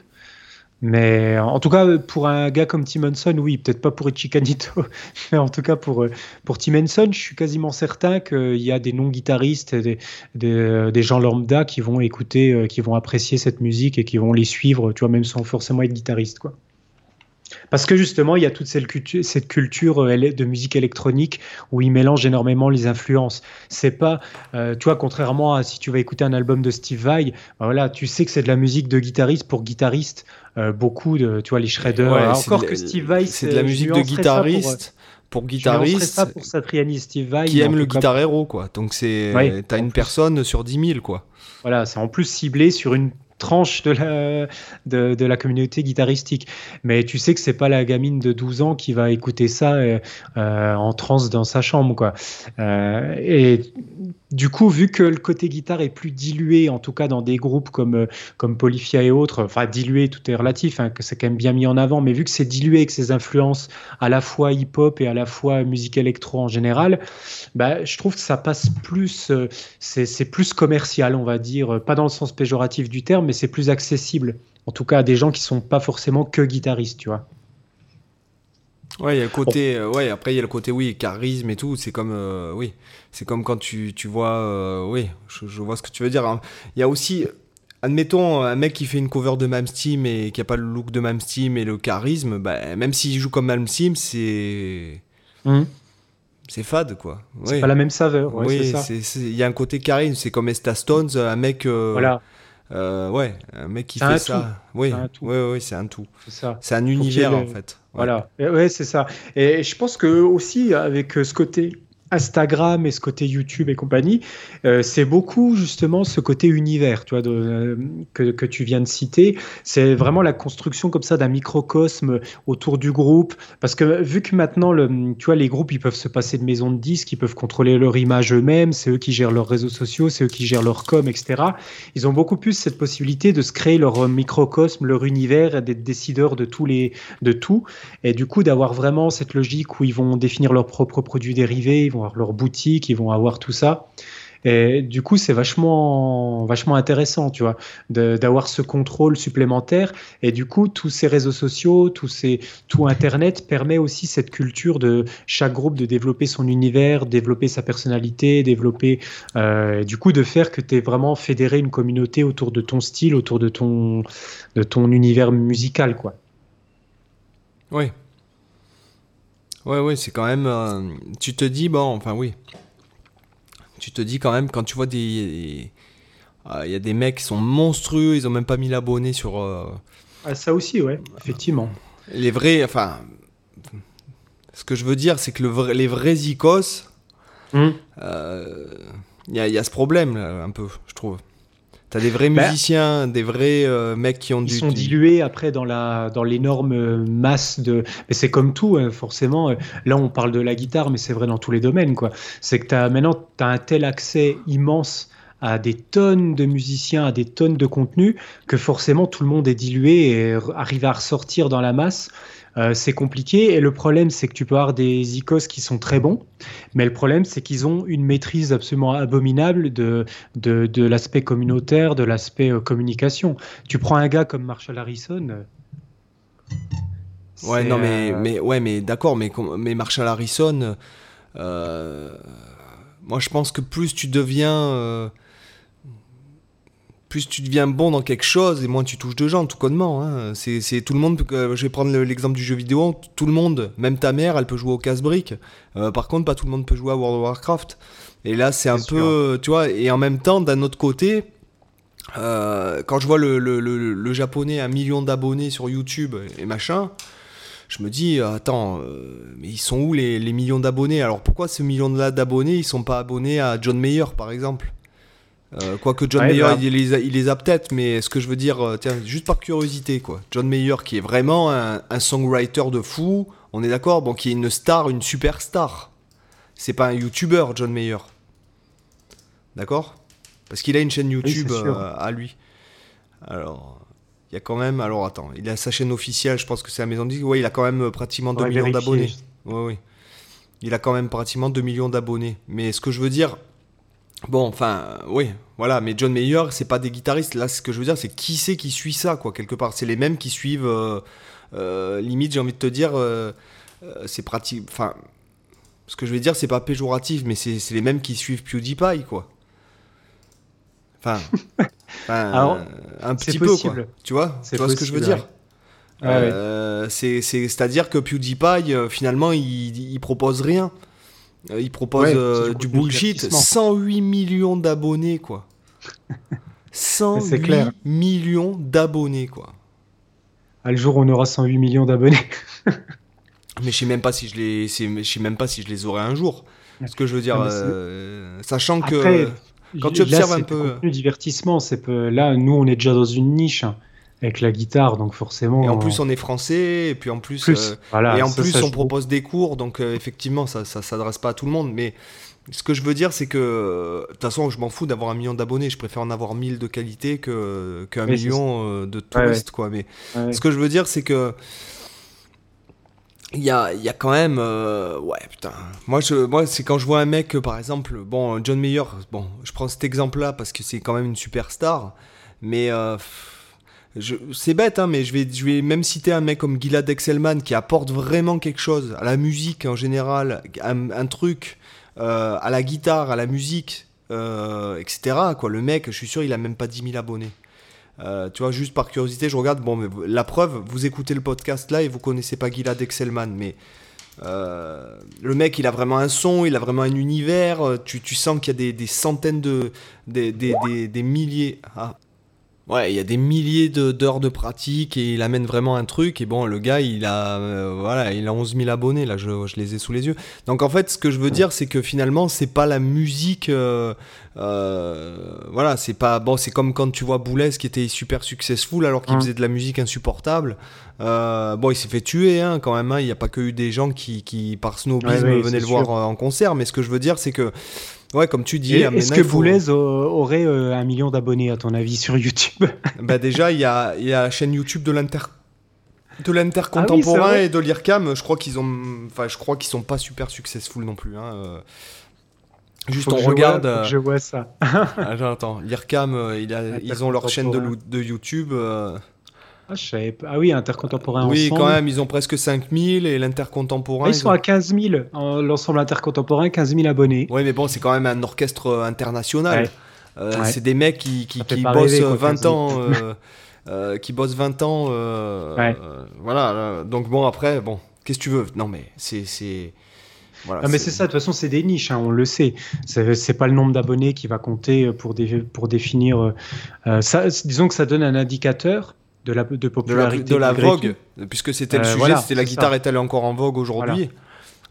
Mais en tout cas, pour un gars comme Tim Henson, oui, peut-être pas pour Ichikanito, mais en tout cas pour, pour Tim Henson, je suis quasiment certain qu'il y a des non-guitaristes, des, des, des, gens lambda qui vont écouter, qui vont apprécier cette musique et qui vont les suivre, tu vois, même sans forcément être guitariste, quoi. Parce que justement, il y a toute cette culture, cette culture euh, de musique électronique où ils mélangent énormément les influences. C'est pas, euh, tu vois, contrairement à si tu vas écouter un album de Steve Vai, bah voilà, tu sais que c'est de la musique de guitariste pour guitariste. Euh, beaucoup de, tu vois, les shredders. encore que Steve Vai, c'est de la musique de guitariste. Pour, guitariste, ça pour Satriani Steve Vai, qui aime le guitar hero quoi. Donc c'est, t'as une personne sur 10 000 quoi. Voilà, c'est en plus ciblé sur une tranche de la, de, la communauté guitaristique. Mais tu sais que c'est pas la gamine de 12 ans qui va écouter ça euh, euh, en transe dans sa chambre, quoi. Euh, et du coup, vu que le côté guitare est plus dilué, en tout cas dans des groupes comme, euh, comme Polyphia et autres, enfin dilué, tout est relatif, hein, que c'est quand même bien mis en avant, mais vu que c'est dilué avec ses influences à la fois hip-hop et à la fois musique électro en général, bah, je trouve que ça passe plus, euh, c'est plus commercial, on va dire, pas dans le sens péjoratif du terme, mais c'est plus accessible, en tout cas à des gens qui sont pas forcément que guitaristes, tu vois. Ouais, il y a le côté, euh, ouais, après il y a le côté, oui, charisme et tout. C'est comme, euh, oui, c'est comme quand tu, tu vois, euh, oui, je, vois ce que tu veux dire. Hein. Il y a aussi, admettons, un mec qui fait une cover de Malmsteen et qui a pas le look de Malmsteen et le charisme, bah, même s'il joue comme Malmsteen, c'est. Hum. C'est fade, quoi. C'est pas la même saveur. oui, il y a un côté charisme. C'est comme Esta Stones, un mec. voilà. ouais, un mec qui fait ça. Oui, oui, oui, c'est un tout. C'est un univers, en fait. Voilà, ouais, c'est ça. Et je pense que aussi avec ce côté Instagram et ce côté YouTube et compagnie, euh, c'est beaucoup justement ce côté univers, tu vois, de, euh, que, que, tu viens de citer. C'est vraiment la construction comme ça d'un microcosme autour du groupe, parce que vu que maintenant, tu vois, les groupes ils peuvent se passer de maisons de disques, ils peuvent contrôler leur image eux-mêmes, c'est eux qui gèrent leurs réseaux sociaux, c'est eux qui gèrent leur com, etc. Ils ont beaucoup plus cette possibilité de se créer leur microcosme, leur univers, d'être décideurs de tous les, de tout, et du coup d'avoir vraiment cette logique où ils vont définir leurs propres produits dérivés, ils vont leur boutique, ils vont avoir tout ça. Et du coup, c'est vachement, vachement intéressant, tu vois, d'avoir ce contrôle supplémentaire. Et du coup, tous ces réseaux sociaux, tous ces, tout Internet permet aussi cette culture de chaque groupe de développer son univers, développer sa personnalité, développer, euh, du coup, de faire que tu es vraiment fédéré une communauté autour de ton style, autour de ton, de ton univers musical, quoi. Oui, Ouais, ouais, c'est quand même. Euh, tu te dis, bon, enfin, oui. Tu te dis quand même, quand tu vois des. Il y a des mecs qui sont monstrueux, ils ont même pas mis l'abonné sur. Euh, ah, ça aussi, ouais, effectivement. Les vrais. Enfin. Ce que je veux dire, c'est que le les vrais icos. Hum. Euh, il y, a, y, a ce problème, là, un peu, je trouve. T'as des vrais bah, musiciens, des vrais euh, mecs qui ont du. Ils sont dilués après dans la dans l'énorme masse de. Mais c'est comme tout, hein, forcément. Là, on parle de la guitare, mais c'est vrai dans tous les domaines, quoi. C'est que as, maintenant, tu as un tel accès immense à des tonnes de musiciens, à des tonnes de contenu, que forcément tout le monde est dilué et arrive à ressortir dans la masse. Euh, c'est compliqué et le problème c'est que tu peux avoir des icos qui sont très bons, mais le problème c'est qu'ils ont une maîtrise absolument abominable de, de, l'aspect communautaire, de l'aspect euh, communication. Tu prends un gars comme Marshall Harrison. Euh, ouais, non, mais, mais, ouais, mais d'accord, mais, mais Marshall Harrison, moi je pense que plus tu deviens plus tu deviens bon dans quelque chose et moins tu touches de gens, tout connement. Hein. C'est tout le monde. je vais prendre l'exemple du jeu vidéo. Tout le monde, même ta mère, elle peut jouer au casse-briques. Euh, par contre, pas tout le monde peut jouer à World of Warcraft. Et là, c'est un peu, tu vois. Et en même temps, d'un autre côté, euh, quand je vois le, le, le, japonais un million d'abonnés sur YouTube et machin, je me dis, attends, euh, mais ils sont où les, les millions d'abonnés? Alors pourquoi ce million-là d'abonnés, ils sont pas abonnés à John Mayer, par exemple? Euh, quoique John Mayer, bah. il, les a, peut-être, mais ce que je veux dire, euh, tiens, juste par curiosité, quoi. John Mayer, qui est vraiment un, songwriter de fou, on est d'accord, bon, qui est une star, une superstar. C'est pas un YouTuber, John Mayer. D'accord? Parce qu'il a une chaîne YouTube euh, à lui. Alors, il y a quand même. Alors, attends, il a sa chaîne officielle, je pense que c'est la maison de disque. Ouais, il a quand même pratiquement 2 millions d'abonnés. Ouais, oui. Il a quand même pratiquement 2 millions d'abonnés. Mais ce que je veux dire, Bon, enfin, oui, voilà, mais John Mayer, c'est pas des guitaristes. Là, ce que je veux dire, c'est qui c'est qui suit ça, quoi, quelque part. C'est les mêmes qui suivent. Euh, euh, limite, j'ai envie de te dire, euh, c'est pratique. Enfin, ce que je veux dire, c'est pas péjoratif, mais c'est les mêmes qui suivent PewDiePie, quoi. Enfin, un petit peu, quoi. Tu vois, tu vois ce que je veux dire C'est-à-dire que PewDiePie, finalement, il, il propose rien. Euh, il propose euh, du bullshit. 108 millions d'abonnés, quoi. 108 millions d'abonnés, quoi. À le jour on aura 108 millions d'abonnés. Mais je sais même pas si je les, je sais même pas si je les aurai un jour. Ce que je veux dire, euh, sachant que quand tu observes un peu, le divertissement, c'est là, nous, on est déjà dans une niche. Avec la guitare, donc forcément. Et en plus, on est français, et puis en plus, euh, et en plus, on propose des cours, donc euh, effectivement, ça, ça s'adresse pas à tout le monde. Mais ce que je veux dire, c'est que de toute façon, je m'en fous d'avoir un million d'abonnés. Je préfère en avoir mille de qualité que qu'un million euh, de touristes, quoi. Mais ce que je veux dire, c'est que il y a, y a, quand même ouais putain moi je moi c'est quand je vois un mec par exemple bon John Mayer bon je prends cet exemple là parce que c'est quand même une superstar mais c'est bête, hein, mais je vais, je vais même citer un mec comme Gilad Excelman qui apporte vraiment quelque chose à la musique en général, un, truc euh, à la guitare, à la musique, euh, etc. Quoi. Le mec, je suis sûr, il a même pas 10 000 abonnés. Euh, tu vois, juste par curiosité, je regarde. Bon, mais la preuve, vous écoutez le podcast là et vous connaissez pas Gilad Excelman, mais le mec, il a vraiment un son, il a vraiment un univers. Tu, tu sens qu'il y a des, centaines de. des, des, des milliers. Ah, Ouais, il y a des milliers d'heures de, pratique et il amène vraiment un truc. Et bon, le gars, il a, euh, voilà, il a 11 000 abonnés, là, je, je, les ai sous les yeux. Donc en fait, ce que je veux dire, c'est que finalement, c'est pas la musique. Euh, euh, voilà, c'est pas. Bon, c'est comme quand tu vois Boulez qui était super successful alors qu'il faisait de la musique insupportable. bon, il s'est fait tuer hein, quand même. Hein. Il n'y a pas que eu des gens qui, qui par snobisme, venaient le voir en concert. Mais ce que je veux dire, c'est que Ouais, comme tu dis. Est-ce que Boulez aurait euh, un million d'abonnés, à ton avis, sur YouTube? Bah Déjà, il y a, y a la chaîne YouTube de l'Inter de l'intercontemporain ah et de l'IRCAM, je crois qu'ils ont, enfin, je crois qu'ils sont pas super successful non plus. Hein. Euh. Juste on regarde. Euh, je vois ça. ah, J'entends. L'IRCAM, ils ont leur chaîne de, de YouTube. Ah, ah, oui, intercontemporain Oui, quand même, ils ont presque 5000 et l'intercontemporain. Ah, ils, sont à 15 000, l'ensemble intercontemporain, 15 000 abonnés. Oui, mais bon, c'est quand même un orchestre euh, international. Euh, c'est des mecs qui, qui, bossent 20 ans. Euh, qui bossent 20 ans. voilà, donc bon, après, bon, qu'est-ce que tu veux? Non, mais c'est. Voilà, mais c'est ça, de toute façon, c'est des niches, hein, on le sait. C'est pas le nombre d'abonnés qui va compter pour, pour définir. ça, disons que ça donne un indicateur de la de popularité de la, vogue puisque c'était le euh, sujet c'était la guitare est-elle encore en vogue aujourd'hui?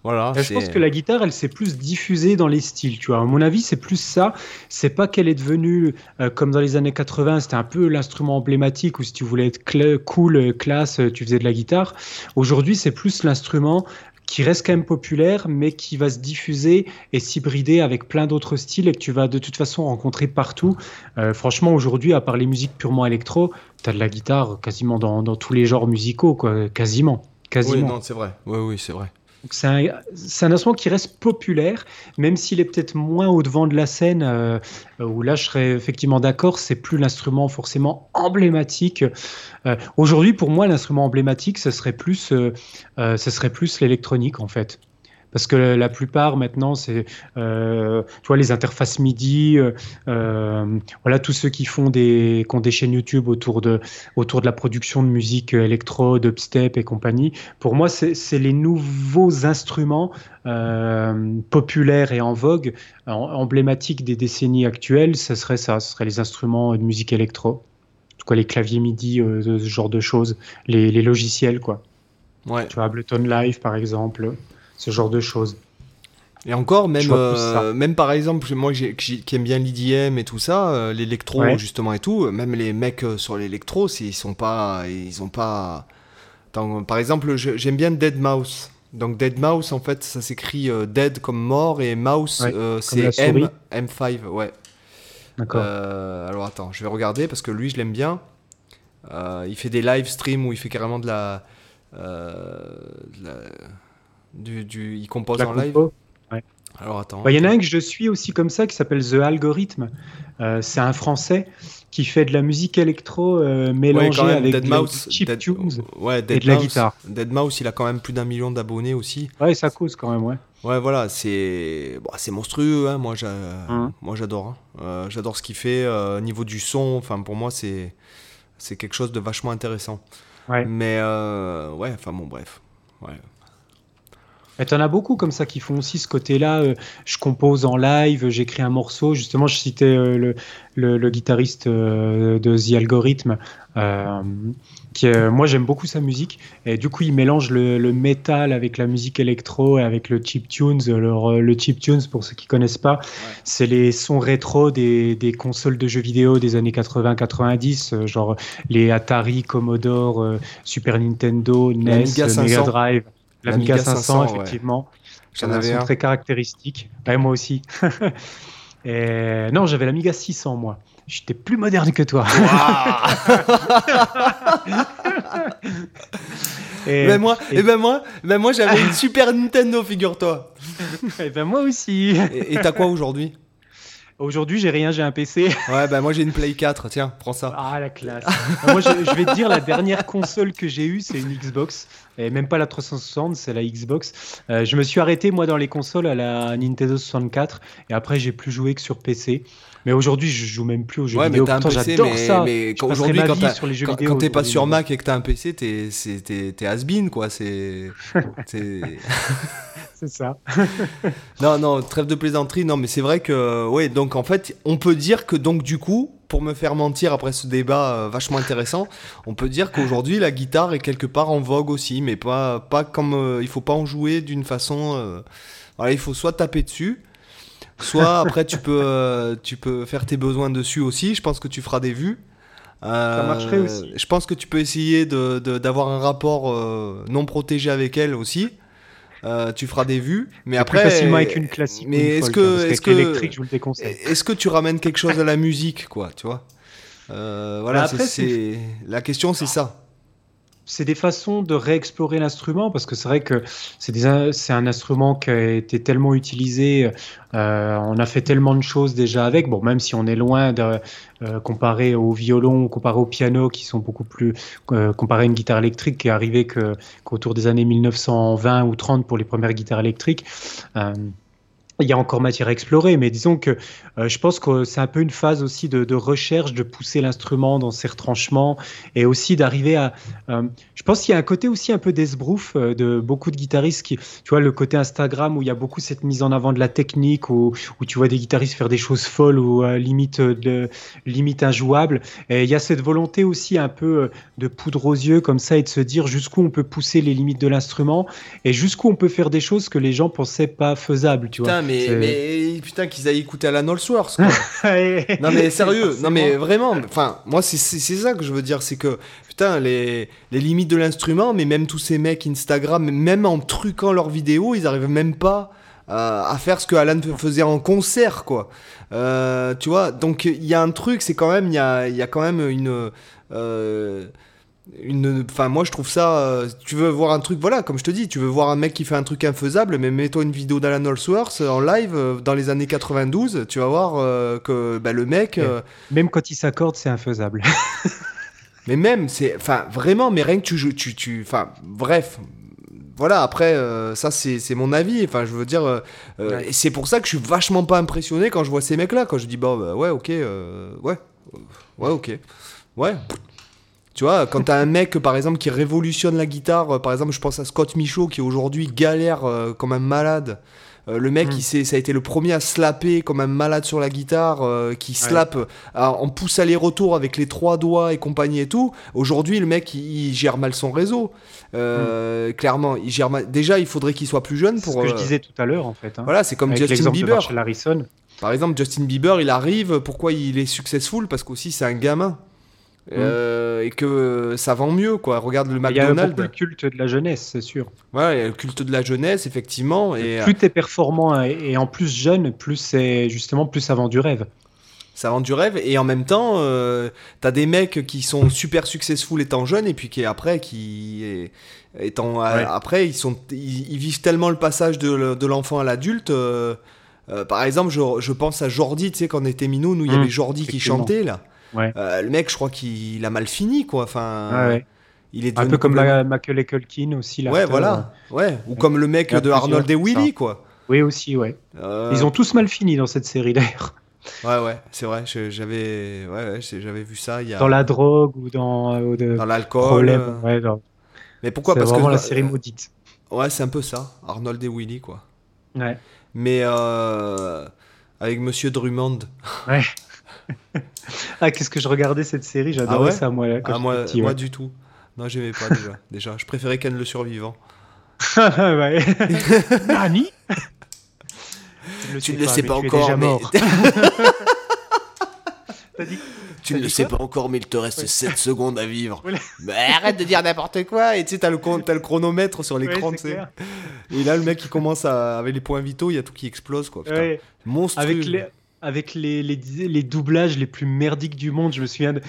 Voilà. je pense que la guitare, elle s'est plus diffusée dans les styles, tu vois. À mon avis, c'est plus ça. C'est pas qu'elle est devenue, euh, comme dans les années 80, c'était un peu l'instrument emblématique où si tu voulais être cool, classe, tu faisais de la guitare. Aujourd'hui, c'est plus l'instrument qui reste quand même populaire, mais qui va se diffuser et s'hybrider avec plein d'autres styles et que tu vas de toute façon rencontrer partout. Euh, franchement, aujourd'hui, à part les musiques purement électro, tu as de la guitare quasiment dans, tous les genres musicaux, quasiment. quasiment. Oui, c'est vrai. Oui, oui, c'est vrai. C'est un, instrument qui reste populaire, même s'il est peut-être moins au devant de la scène, euh, où là je serais effectivement d'accord, c'est plus l'instrument forcément emblématique. Euh, Aujourd'hui, pour moi, l'instrument emblématique, serait plus, euh, euh ce serait plus l'électronique en fait. Parce que la plupart maintenant, c'est euh, tu vois les interfaces MIDI, euh, euh, voilà tous ceux qui font des qui ont des chaînes YouTube autour de autour de la production de musique électro, dubstep et compagnie. Pour moi, c'est les nouveaux instruments euh, populaires et en vogue, emblématiques des décennies actuelles. Ce serait ça, ce serait les instruments de musique électro, en tout cas les claviers MIDI, euh, ce genre de choses, les, les logiciels quoi. Ouais. Tu vois Ableton Live par exemple ce genre de choses. Et encore, même, euh, même par exemple, moi qui aime bien l'IDM et tout ça, euh, l'électro Ouais. justement et tout, même les mecs euh, sur l'électro, ils sont pas, ils ont pas. Attends, par exemple, j'aime bien Dead Mouse. Donc Dead Mouse, en fait, ça s'écrit euh, Dead comme mort et Mouse, Ouais, euh, c'est M, souris. M5, ouais. D'accord. Euh, alors attends, je vais regarder parce que lui, je l'aime bien. Euh, il fait des live streams où il fait carrément de la, euh, de la- du, du- il compose La en live. Alors attends. Bah, Il y en a un que je suis aussi comme ça qui s'appelle The Algorithm. Euh, c'est un Français qui fait de la musique électro euh, Ouais, mélangée même, avec Dead Mouse, Dead- tunes ouais, Dead et de la Mouse- guitare. Dead Mouse, il a quand même plus d'un million d'abonnés aussi. Ouais, ça cause quand même, ouais. Ouais, voilà, c'est bon, c'est monstrueux. Hein, moi, Mhm. moi, j'adore. hein. Euh, j'adore ce qu'il fait. euh, niveau du son, enfin, pour moi, c'est c'est quelque chose de vachement intéressant. Ouais. Mais ouais, enfin bon, bref. Ouais. Et t'en as beaucoup comme ça qui font aussi ce côté-là. euh, je compose en live, j'écris un morceau. Justement, je citais euh, le, le, le guitariste euh, de The Algorithm. qui, moi, j'aime beaucoup sa musique. Et du coup, il mélange le, le métal avec la musique électro et avec le chip tunes. Alors, le chip tunes, pour ceux qui connaissent pas, c'est les sons rétro des, des consoles de jeux vidéo des années 80-90, euh, genre les Atari, Commodore, Super Nintendo, NES, L'Amiga 500. Mega Drive. L'Amiga L'Amiga 500, 500, ouais. effectivement. J'en avais un. très caractéristique. Ouais, moi aussi. Et non, j'avais l'Amiga 600, moi. J'étais plus moderne que toi. et, Ben moi, et- et ben moi, ben moi j'avais une Super Nintendo, figure-toi. et ben moi aussi. Et t'as quoi aujourd'hui? Aujourd'hui, j'ai rien, j'ai un PC. Ouais, ben moi j'ai une Play 4, tiens, prends ça. Ah, la classe. moi, je, je vais te dire, la dernière console que j'ai eue, c'est une Xbox. Et même pas la 360, c'est la Xbox. Euh, je me suis arrêté, moi, dans les consoles à la Nintendo 64. Et après, j'ai plus joué que sur PC. Mais aujourd'hui, je joue même plus aux jeux Ouais, mais vidéo. t'as un Pourtant, PC, j'adore mais, ça. mais quand- aujourd'hui, ma quand vie t'as- sur les jeux quand, vidéo quand t'es pas sur. Mac et que t'as un PC, t'es c'est- t'es- t'es has-been, quoi. C'est. c'est- ça. non, non, trêve de plaisanterie. Non, mais c'est vrai que. Ouais, donc en fait, on peut dire que, donc, du coup, pour me faire mentir après ce débat euh, vachement intéressant, on peut dire qu'aujourd'hui, la guitare est quelque part en vogue aussi, mais pas, pas comme. euh, il faut pas en jouer d'une façon. euh, voilà, il faut soit taper dessus. Soit après tu peux, euh, tu peux faire tes besoins dessus aussi. Je pense que tu feras des vues. Euh, marcherait aussi. Je pense que tu peux essayer de- de- d'avoir un rapport non protégé avec elle aussi. Euh, tu feras des vues, mais après. plus facilement avec une classique. Mais est-ce que- est-ce que- l'électrique, je vous le déconseille. Est-ce que tu ramènes quelque chose à la musique, quoi, tu vois? Euh, Voilà, Bah, après, c'est la question, c'est ça. C'est des façons de réexplorer l'instrument parce que c'est vrai que c'est un instrument qui a été tellement utilisé, euh, on a fait tellement de choses déjà avec, bon même si on est loin de euh, comparé au violon comparé au piano qui sont beaucoup plus euh, comparé à une guitare électrique qui est arrivée qu'autour des années 1920 ou 30 pour les premières guitares électriques. Il y a encore matière à explorer, mais disons que euh, je pense que c'est un peu une phase aussi de, de recherche, de pousser l'instrument dans ses retranchements et aussi d'arriver à. euh, je pense qu'il y a un côté aussi un peu d'esbrouf euh, de beaucoup de guitaristes qui, tu vois, le côté Instagram où il y a beaucoup cette mise en avant de la technique, où, où tu vois des guitaristes faire des choses folles ou euh, limite, euh, de, limite injouables. Et il y a cette volonté aussi un peu de poudre aux yeux comme ça et de se dire jusqu'où on peut pousser les limites de l'instrument et jusqu'où on peut faire des choses que les gens pensaient pas faisables, tu vois. Putain, mais, putain, qu'ils aillent écouter Alan Allsworth, quoi. Non mais sérieux, non mais vraiment, enfin moi c'est ça que je veux dire, c'est que putain les, les limites de l'instrument, mais même tous ces mecs Instagram, même en truquant leurs vidéos, ils arrivent même pas euh, à faire ce que Alan faisait en concert quoi. Euh, tu vois, donc il y a un truc, c'est quand même il y a, y a quand même une euh, une enfin moi je trouve ça euh, tu veux voir un truc voilà comme je te dis tu veux voir un mec qui fait un truc infaisable mais mets-toi une vidéo d'Alan Allsworth en live euh, dans les années 92 tu vas voir euh, que bah, le mec euh, Même quand il s'accorde, c'est infaisable. mais même c'est enfin vraiment mais rien que tu joues tu tu enfin bref voilà après euh, ça c'est mon avis enfin je veux dire euh, euh, Ouais. c'est pour ça que je suis vachement pas impressionné quand je vois ces mecs là quand je dis bon bah, ouais ok euh, ouais ouais ok ouais tu vois, quand t'as un mec, par exemple, qui révolutionne la guitare, euh, par exemple, je pense à Scott Michaud, qui aujourd'hui galère euh, comme un malade. Euh, le mec, Mm. il ça a été le premier à slapper comme un malade sur la guitare, euh, qui slappe en pousse aller-retour avec les trois doigts et compagnie et tout. Aujourd'hui, le mec, il, il gère mal son réseau. Euh, Clairement, il gère mal. Déjà, il faudrait qu'il soit plus jeune Mm. C'est ce pour. que je disais tout à l'heure, en fait. hein. Voilà, c'est comme Avec Justin de Bieber. Marshall Harrison. Par exemple, Justin Bieber, il arrive, pourquoi il est successful? Parce qu'aussi, c'est un gamin. Euh, et que ça vend mieux, quoi. Regarde le Mm. Il y a McDonald's. beaucoup le culte de la jeunesse, c'est sûr. Ouais, il y a le culte de la jeunesse, effectivement. Et euh, Plus t'es performant et, en plus jeune, plus c'est justement plus ça vend du rêve. ça vend du rêve. Et en même temps, euh, t'as des mecs qui sont super successful étant jeunes, et puis qui après, qui étant Ouais. après, ils sont, ils, ils vivent tellement le passage de, le- de l'enfant à l'adulte. euh, par exemple, je, je pense à Jordi, tu sais, quand on était minot, nous, il y avait Jordi qui chantait là. Ouais. Euh, le mec, je crois qu'il a mal fini, quoi. Enfin, Ouais, ouais. il est Un peu comme la, Macaulay Culkin aussi. Ouais, l'acteur. voilà. Ouais. Ou comme le mec de Arnold et Willy, ça. quoi. Oui, aussi, ouais. Euh, Ils ont tous mal fini dans cette série d'ailleurs. Ouais, ouais, c'est vrai. J'avais, ouais, ouais, j'avais vu ça il y a Dans la drogue ou dans, euh, de dans l'alcool. euh, Ouais, dans- Mais pourquoi? Parce que vraiment la euh, série maudite. Ouais, c'est un peu ça. Arnold et Willy, quoi. Ouais. Mais euh, avec Monsieur Drummond. ouais. ah, qu'est-ce que je regardais cette série? J'adorais Ah ouais? ça, moi. Quand Ah, moi, moi du tout. Non, j'aimais pas déjà. déjà, je préférais Ken le survivant. ouais. Nani? Tu ne le sais pas tu encore, mais mort. T'as dit tu ne le sais pas encore, mais il te reste Ouais. 7 secondes à vivre. Mais arrête de dire n'importe quoi. Et tu sais, t'as le, le chronomètre sur l'écran, Ouais, tu. Et là, le mec, il commence à, avec les points vitaux, il y a tout qui explose, quoi. Putain. Ouais. Monstrueux. Avec les, avec les, les, les doublages les plus merdiques du monde, je me souviens de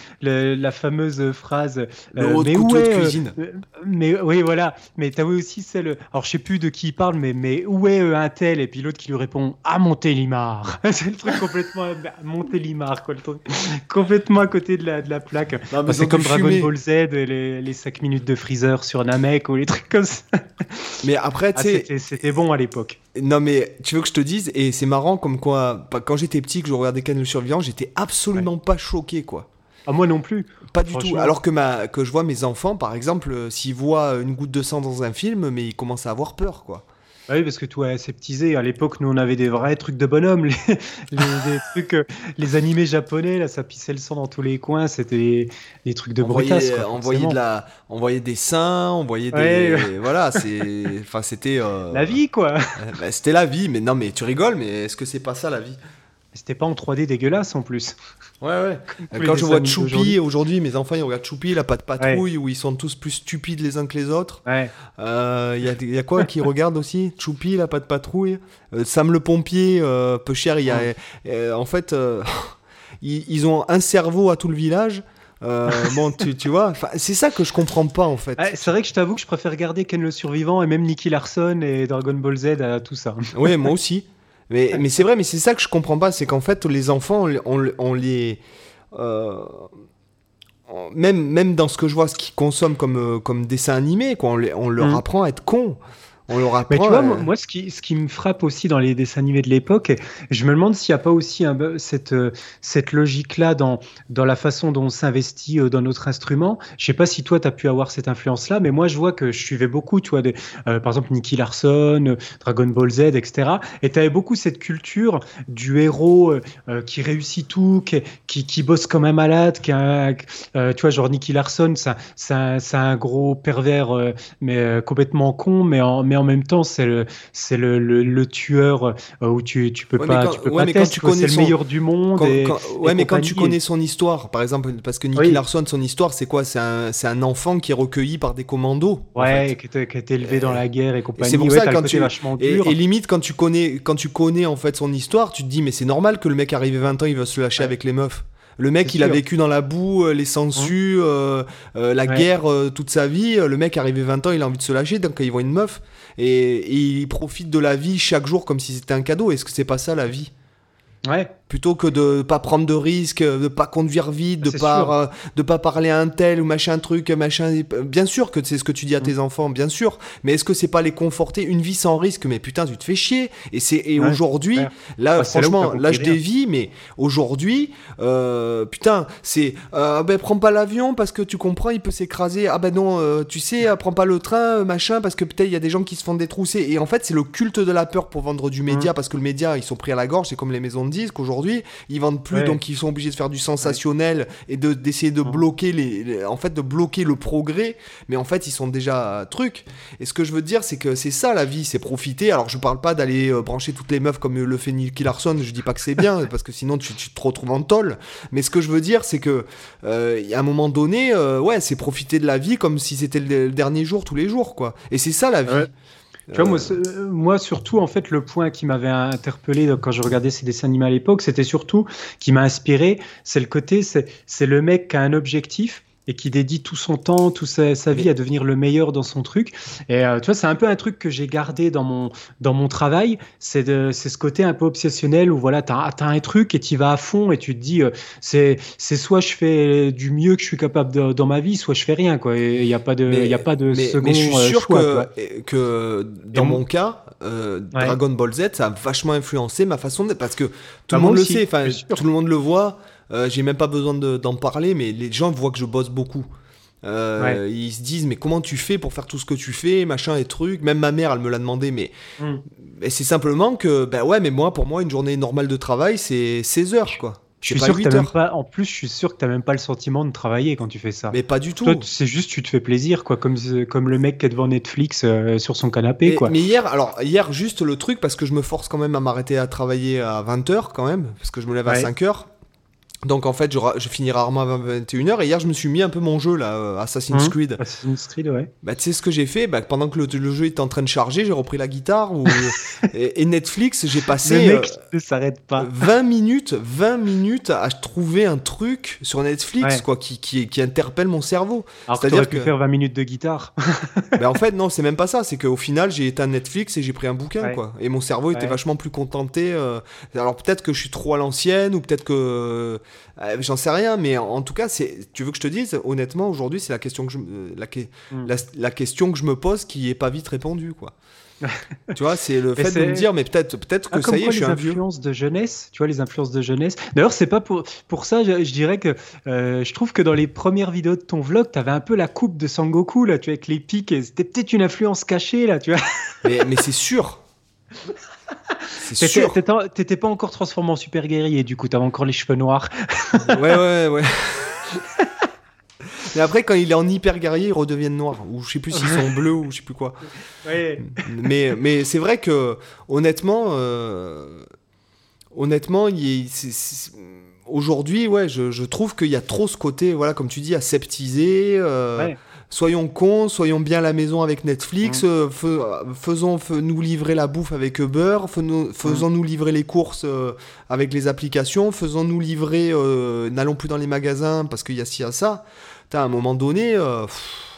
la fameuse phrase. Euh, haut de mais où de est, euh, cuisine. euh, mais oui, voilà. Mais t'as vu aussi celle. Alors je sais plus de qui il parle, mais, mais où est euh, un tel? Et puis l'autre qui lui répond à Montélimar. c'est le truc complètement à Montélimar, quoi. Le truc complètement à côté de la, de la plaque. Enfin, ils c'est comme Dragon. Ball Z, les, les 5 minutes de Freezer sur Namek ou les trucs comme ça. Mais après, tu Ah, sais, c'était- C'était bon à l'époque. Non mais tu veux que je te dise et c'est marrant comme quoi quand j'étais petit que je regardais Ken le survivant j'étais absolument pas choqué quoi. Ah, moi non plus. pas du tout. Alors que ma que je vois mes enfants par exemple euh, s'ils voient une goutte de sang dans un film mais ils commencent à avoir peur quoi Ah oui, parce que toi, aseptisé, à l'époque, nous, on avait des vrais trucs de bonhomme. Les, trucs, euh, les animés japonais, là, ça pissait le sang dans tous les coins. C'était des, trucs de brutasse. forcément. de la on voyait des seins on voyait des Ouais, voilà c'est enfin c'était euh, La vie, quoi. euh, bah, c'était la vie mais non mais tu rigoles mais est-ce que c'est pas ça la vie? C'était pas en 3D dégueulasse, en plus. Ouais, ouais. Quand je vois Choupi, aujourd'hui, mes enfants, ils regardent Choupi, la patte patrouille, où ils sont tous plus stupides les uns que les autres. Ouais. Euh, Il y, a, il y a quoi qui regarde aussi? Choupi, la patte patrouille. Euh, Sam le pompier, euh, peu cher. Il y a, en fait, ils, ils ont un cerveau à tout le village. Bon, tu, tu vois, c'est ça que je comprends pas en fait. Ouais, c'est vrai que je t'avoue que je préfère regarder Ken le Survivant et même Nicky Larson et Dragon Ball Z à tout ça. Oui, moi aussi. Mais, mais c'est vrai, mais c'est ça que je comprends pas, c'est qu'en fait, les enfants, on, les. euh, même, même dans ce que je vois, ce qu'ils consomment comme, euh, comme dessin animé, quoi, on, les- on leur Mm. apprend à être con. On leur apprend. Mais tu vois, à- moi, moi, ce, qui, ce qui me frappe aussi dans les dessins animés de l'époque, je me demande s'il n'y a pas aussi un, peu cette, euh, cette logique-là dans, dans la façon dont on s'investit euh, dans notre instrument. Je sais pas si toi, tu as pu avoir cette influence-là, mais moi, je vois que je suivais beaucoup, tu vois, des, euh, par exemple, Nicky Larson, euh, Dragon Ball Z, etc. Et tu avais beaucoup cette culture du héros euh, euh, qui réussit tout, qui, qui, qui bosse comme un malade, qui a, euh, tu vois, genre Nicky Larson, c'est un- gros pervers, euh, mais euh, complètement con, mais en, mais en même temps, c'est le, c'est le, le, le tueur euh, où tu, tu peux Ouais, pas, quand- tu peux ouais, pas mais quand tester, tu connais le meilleur du monde. Quand- et- quand- et ouais, mais quand tu connais son histoire, par exemple, parce que Nicky Oui. Larson, son histoire, c'est quoi? C'est un, c'est un enfant qui est recueilli par des commandos. en Ouais, fait. qui était élevé dans la guerre et compagnie. c'est pour ça quand tu- vachement Et, dur. et limite, quand tu connais, quand tu connais en fait son histoire, tu te dis, mais c'est normal que le mec arrivé 20 ans, il va se lâcher avec les meufs. Le mec, il a vécu dans la boue, euh, les sangsues, euh, euh, la Ouais. guerre euh, toute sa vie. Le mec, arrivé 20 ans, il a envie de se lâcher, donc il voit une meuf. Et, et il profite de la vie chaque jour comme si c'était un cadeau. Est-ce que c'est pas ça la vie? Ouais. Plutôt que de pas prendre de risques, de pas conduire vite, de pas, euh, de pas parler à un tel ou machin truc, machin. Bien sûr que c'est ce que tu dis à Mm. tes enfants, bien sûr. Mais est-ce que c'est pas les conforter une vie sans risque? Mais putain, tu te fais chier. Et c'est et Ouais, aujourd'hui, là, Bah, franchement, là, je dévie, mais aujourd'hui, euh, putain, c'est euh, ben prends pas l'avion parce que tu comprends, il peut s'écraser. Ah ben non, tu sais, prends pas le train, machin, parce que peut-être il y a des gens qui se font détrousser. Et en fait, c'est le culte de la peur pour vendre du média, parce que le média, ils sont pris à la gorge. C'est comme les maisons de disques aujourd'hui, ils vendent plus, Ouais. donc ils sont obligés de faire du sensationnel et de d'essayer de Mhm. bloquer les, les- en fait, de bloquer le progrès. Mais en fait, ils sont déjà euh, truc. Et ce que je veux dire, c'est que c'est ça la vie, c'est profiter. Alors, je parle pas d'aller euh, brancher toutes les meufs comme le fait Nicky Larson. Je dis pas que c'est bien, parce que sinon tu, tu te retrouves en tôle. Mais ce que je veux dire, c'est que euh, a un moment donné, euh, ouais, c'est profiter de la vie comme si c'était le, le dernier jour tous les jours, quoi. Et c'est ça la vie. Ouais. Tu vois, Euh, moi, euh, moi, surtout, en fait, le point qui m'avait interpellé quand je regardais ces dessins animés à l'époque, c'était surtout, qui m'a inspiré, c'est le côté, c'est c'est le mec qui a un objectif et qui dédie tout son temps, toute sa, sa vie à devenir le meilleur dans son truc. Et euh, tu vois, c'est un peu un truc que j'ai gardé dans mon, dans mon travail, c'est de- ce côté un peu obsessionnel où voilà, tu as, un truc et tu vas à fond et tu te dis, euh, c'est soit je fais du mieux que je suis capable de- dans ma vie, soit je fais rien. quoi. Il n'y a pas de, Mais- y a pas de mais, second mais je suis euh, sûr choix. quoi. que, que dans Et mon cas, euh, Ouais. Dragon Ball Z, ça a vachement influencé ma façon d'être parce que tout Bah, le monde le sait, enfin tout le monde le voit. Euh, J'ai même pas besoin de- d'en parler, mais les gens voient que je bosse beaucoup. Euh, Ils se disent mais comment tu fais pour faire tout ce que tu fais, machin et trucs? Même ma mère, elle me l'a demandé, mais Mm. c'est simplement que ben ouais, mais moi pour moi une journée normale de travail c'est 16 heures quoi. Je suis pas sûr que 8 t'as même pas. En plus, je suis sûr que t'as même pas le sentiment de travailler quand tu fais ça. Mais pas du tout. C'est juste tu te fais plaisir, quoi, comme comme le mec qui est devant Netflix euh, sur son canapé, Et- quoi. Mais hier, alors hier juste le truc parce que je me force quand même à m'arrêter à travailler à 20h quand même parce que je me lève à Ouais. 5h. Donc en fait, je, je finis rarement à 21h et hier je me suis mis un peu mon jeu là, euh, Assassin's Mhm. Creed. Assassin's Creed, ouais. Bah tu sais ce que j'ai fait? Bah, pendant que le, le jeu était en train de charger, j'ai repris la guitare ou- et, et Netflix, j'ai Le passé mec euh, ne s'arrête pas. 20 minutes, 20 minutes à trouver un truc sur Netflix Ouais. quoi qui, qui, qui interpelle mon cerveau. Alors c'est-à-dire que- faire 20 minutes de guitare. Ben en fait, non, c'est même pas ça. C'est qu'au final, j'ai éteint Netflix et j'ai pris un bouquin, Ouais. quoi. Et mon cerveau était vachement plus contenté. euh. Alors peut-être que je suis trop à l'ancienne, ou peut-être que. Euh, J'en sais rien, mais en, en tout cas, c'est. Tu veux que je te dise, honnêtement, aujourd'hui, c'est la question que je, me- la, que- Mm. la, la question que je me pose qui est pas vite répondue, quoi. tu vois, c'est le fait de me dire, mais peut-être peut-être que Ah, ça y est, je suis les un vieux. influences de jeunesse, tu vois, les influences de jeunesse. D'ailleurs, c'est pas pour, pour ça, je, je dirais que euh, je trouve que dans les premières vidéos de ton vlog, t'avais un peu la coupe de Sangoku, là, tu vois, avec les pics, et c'était peut-être une influence cachée, là, tu vois. Mais, mais c'est sûr. C'est T'étais sûr. t'étais- pas encore transformé en super guerrier, du coup, t'avais encore les cheveux noirs. Ouais, ouais, ouais. Mais après, quand il est en hyper guerrier, ils redeviennent noirs. Ou je sais plus s'ils sont bleus ou je sais plus quoi. Ouais. mais mais c'est vrai que honnêtement euh, honnêtement aujourd'hui ouais je, je trouve qu'il y a trop ce côté voilà comme tu dis aseptisé euh, Ouais. Soyons cons soyons bien à la maison avec Netflix Mm. euh, fais- faisons fais- nous livrer la bouffe avec Uber faisons faisons Mm. nous livrer les courses euh, avec les applications faisons nous livrer euh, n'allons plus dans les magasins parce qu'il y a ci a ça Putain, à un moment donné euh, pff,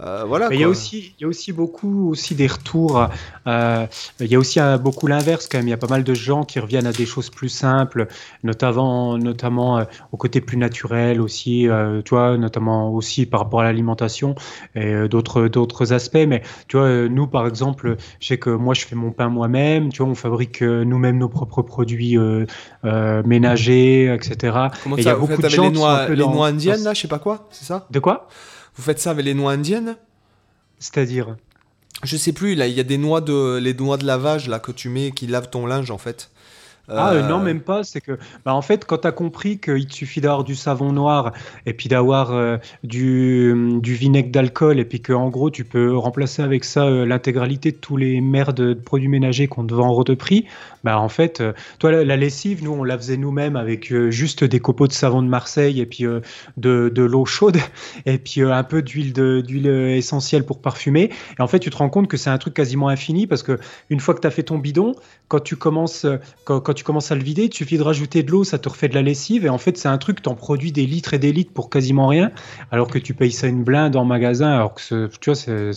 euh, voilà Mais il y a aussi, il y a aussi beaucoup aussi des retours. euh, il y a aussi beaucoup l'inverse quand même. Il y a pas mal de gens qui reviennent à des choses plus simples, notamment, notamment euh, au côté plus naturel aussi. euh, tu vois, notamment aussi par rapport à l'alimentation et euh, d'autres d'autres aspects. Mais tu vois, euh, nous par exemple, je sais que moi je fais mon pain moi-même. Tu vois, on fabrique euh, nous-mêmes nos propres produits euh, euh, ménagers, etc. Comment Et il y a beaucoup de gens les qui sont noix, un peu les dans- noix indiennes, dans- là, je sais pas quoi, c'est ça? De quoi? Vous faites ça avec les noix indiennes C'est-à-dire? Je sais plus, là, il y a des noix de, les noix de lavage, là, que tu mets, qui lavent ton linge, en fait. Ah Euh, euh, non, même pas. C'est que, bah, en fait, quand tu as compris qu'il te suffit d'avoir du savon noir et puis d'avoir euh, du, du vinaigre d'alcool et puis que en gros tu peux remplacer avec ça euh, l'intégralité de tous les merdes de produits ménagers qu'on te vend en haut de prix, bah en fait, euh, toi la, la lessive, nous on la faisait nous-mêmes avec euh, juste des copeaux de savon de Marseille et puis euh, de, de l'eau chaude et puis euh, un peu d'huile d'huile essentielle pour parfumer. Et en fait, tu te rends compte que c'est un truc quasiment infini parce que une fois que tu as fait ton bidon, quand tu commences, euh, quand, quand tu commences à le vider, il suffit de rajouter de l'eau, ça te refait de la lessive. Et en fait, c'est un truc, tu en produis des litres et des litres pour quasiment rien, alors que tu payes ça une blinde en magasin, alors que tu vois,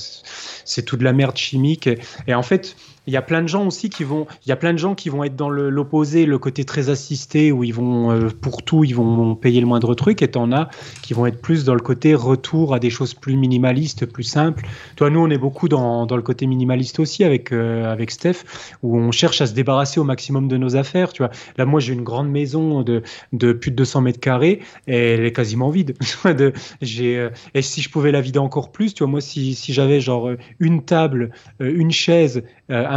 c'est tout de la merde chimique. et en fait, il y a plein de gens aussi qui vont, il y a plein de gens qui vont être dans l'opposé, le, côté très assisté où ils vont euh, pour tout, ils vont payer le moindre truc, et t'en as qui vont être plus dans le côté retour à des choses plus minimalistes, plus simples. Toi, nous, on est beaucoup dans, dans le côté minimaliste aussi avec euh, avec Steph, où on cherche à se débarrasser au maximum de nos affaires. Tu vois, là, moi, j'ai une grande maison de, de plus de 200 mètres carrés, elle est quasiment vide. de, j'ai, euh, et si je pouvais la vider encore plus, tu vois, moi, si, si j'avais genre une table, une chaise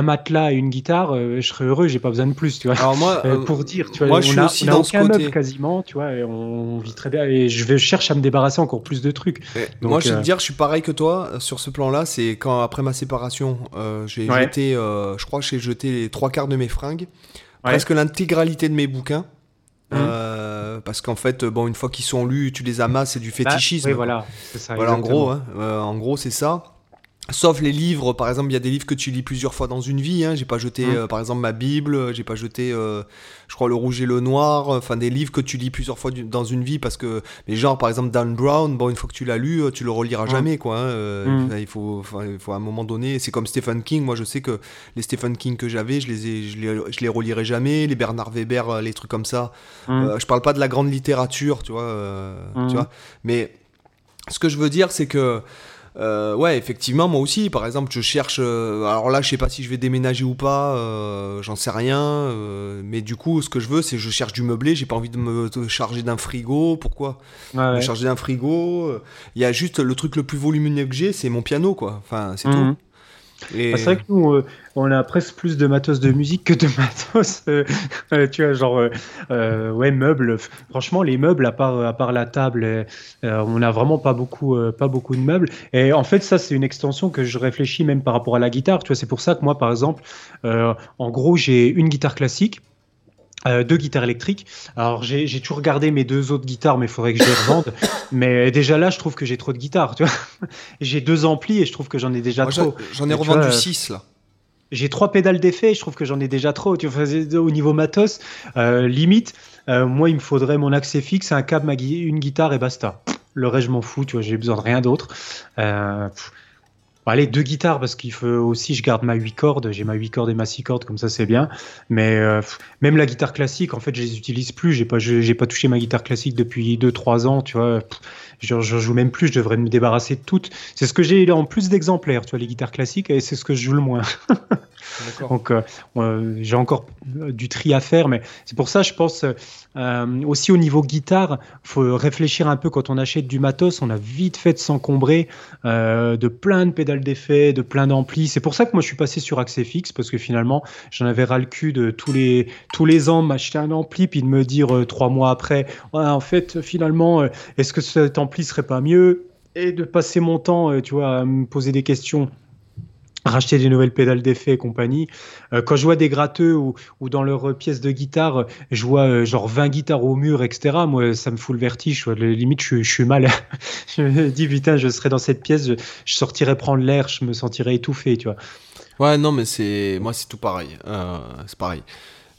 matelas et une guitare, euh, je serais heureux, j'ai pas besoin de plus, tu vois. Alors moi, euh, pour dire, tu vois, moi, on je suis a, aussi on a dans aucun ce côté. meuble quasiment, tu vois, et on vit très bien. Et je vais cherche à me débarrasser encore plus de trucs. Donc, moi, je vais euh, te dire, je suis pareil que toi euh, sur ce plan-là. C'est quand après ma séparation, euh, j'ai Ouais. jeté, euh, je crois que j'ai jeté les trois quarts de mes fringues, Ouais. presque l'intégralité de mes bouquins. Euh, parce qu'en fait, bon, une fois qu'ils sont lus, tu les amasses, c'est du bah, fétichisme. oui, voilà, c'est ça. Voilà, en gros, hein. Euh, en gros, c'est ça. Sauf les livres, par exemple, il y a des livres que tu lis plusieurs fois dans une vie. Hein. J'ai pas jeté, Mm. euh, par exemple, ma Bible. euh, J'ai pas jeté, euh, je crois, Le Rouge et le Noir. euh, Enfin, des livres que tu lis plusieurs fois du- dans une vie parce que, mais genre, par exemple, Dan Brown. Bon, une fois que tu l'as lu, euh, tu le reliras Mm. jamais, quoi. hein. Euh, Mm. enfin, Il faut, il faut à un moment donné. C'est comme Stephen King. Moi, je sais que les Stephen King que j'avais, je les, ai, je les, je les relirai jamais. Les Bernard Weber, les trucs comme ça. Je parle pas de la grande littérature, tu vois, tu vois. Mais ce que je veux dire, c'est que euh, ouais, effectivement, moi aussi, par exemple, je cherche. euh, alors là, je sais pas si je vais déménager ou pas, euh, j'en sais rien. euh, mais du coup, ce que je veux, c'est je cherche du meublé. J'ai pas envie de me charger d'un frigo. Pourquoi Ouais, Me charger d'un frigo. euh, Il y a juste le truc le plus volumineux que j'ai, c'est mon piano, quoi. Enfin, c'est Mhm. tout. Bah, c'est vrai que nous, euh, on a presque plus de matos de musique que de matos, euh, euh, tu vois, genre, ouais, meubles. Franchement, les meubles, à part, à part la table, on n'a vraiment pas beaucoup, pas beaucoup de meubles. Et en fait, ça, c'est une extension que je réfléchis même par rapport à la guitare. Tu vois, c'est pour ça que moi, par exemple, en gros, j'ai une guitare classique. Euh, deux guitares électriques. Alors j'ai j'ai toujours gardé mes deux autres guitares, mais il faudrait que je les revende. mais déjà là, je trouve que j'ai trop de guitares. Tu vois, j'ai deux amplis et je trouve que j'en ai déjà Moi, trop. j'en ai Et revendu vois, 6 là. J'ai trois pédales d'effet et je trouve que j'en ai déjà trop. Tu vois, au niveau matos, euh, limite, euh, moi, il me faudrait mon accès fixe, un câble, ma gui- une guitare et basta. Le reste, je m'en fous. Tu vois, j'ai besoin de rien d'autre. Pff. Bon, allez, deux guitares parce qu'il faut aussi, je garde ma 8 cordes. J'ai ma 8 cordes et ma 6 cordes, comme ça, c'est bien. Mais euh, même la guitare classique, en fait, je les utilise plus. J'ai pas, j'ai pas touché ma guitare classique depuis 2-3 ans. Tu vois, je, je joue même plus. Je devrais me débarrasser de toutes. C'est ce que j'ai en plus d'exemplaires. Tu vois, les guitares classiques et c'est ce que je joue le moins. Donc, euh, j'ai encore euh, du tri à faire, mais c'est pour ça, je pense, euh, aussi au niveau guitare, faut réfléchir un peu quand on achète du matos. On a vite fait de s'encombrer euh, de plein de pédales d'effet, de plein d'amplis. C'est pour ça que moi, je suis passé sur accès fixe parce que finalement, j'en avais ras le cul de tous les tous les ans m'acheter un ampli puis de me dire trois mois après, Ouais, en fait, finalement, est-ce que cet ampli serait pas mieux et de passer mon temps, euh, tu vois, à me poser des questions racheter des nouvelles pédales d'effet et compagnie. Euh, quand je vois des gratteux ou, ou dans leurs euh, pièces de guitare, je vois genre 20 guitares au mur, etc. Moi, ça me fout le vertige. quoi. Limite, je, suis- mal. je me dis, putain, je serais dans cette pièce, je, sortirais prendre l'air, je me sentirais étouffé, tu vois. Ouais, non, mais c'est moi, c'est tout pareil. C'est pareil.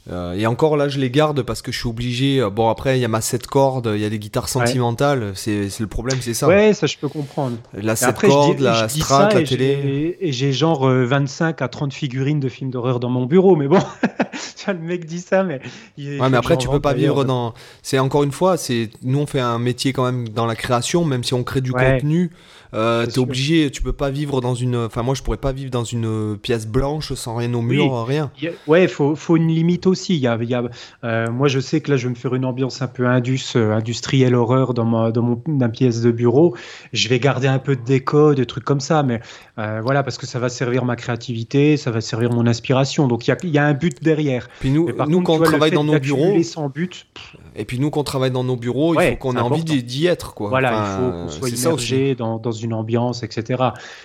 Euh, et encore là, je les garde parce que je suis obligé. euh, Bon, après, il y a ma 7 cordes, il y a des guitares sentimentales. C'est c'est le problème, c'est ça. Ouais, ça, je peux comprendre. La Et 7 après, je dis- cordes, la je strat, la et télé. j'ai- Et j'ai genre euh, 25 à 30 figurines de films d'horreur dans mon bureau, mais bon, le mec dit ça, mais. il- Ouais, mais après, tu peux pas vivre dans. C'est encore une fois, c'est nous on fait un métier quand même dans la création, même si on crée du Ouais. contenu. Euh, T'es obligé, tu peux pas vivre dans une. Enfin, moi, je pourrais pas vivre dans une pièce blanche sans rien au Oui. mur, rien. A- Ouais, faut, faut une limite aussi. Y a, y a, euh, moi, je sais que là, je vais me faire une ambiance un peu indus, euh, industrielle horreur dans, ma, dans mon dans pièce de bureau. Je vais garder un peu de déco, des trucs comme ça, mais euh, voilà, parce que ça va servir ma créativité, ça va servir mon inspiration. Donc, il y a, il y a un but derrière. Puis nous, nous contre, quand on travaille dans nos bureaux, sans but, pff, et puis nous quand on travaille dans nos bureaux, il faut qu'on ait envie important. d'y d'y être, quoi. Voilà, Enfin, il faut qu'on soit immergé dans, dans une ambiance, etc.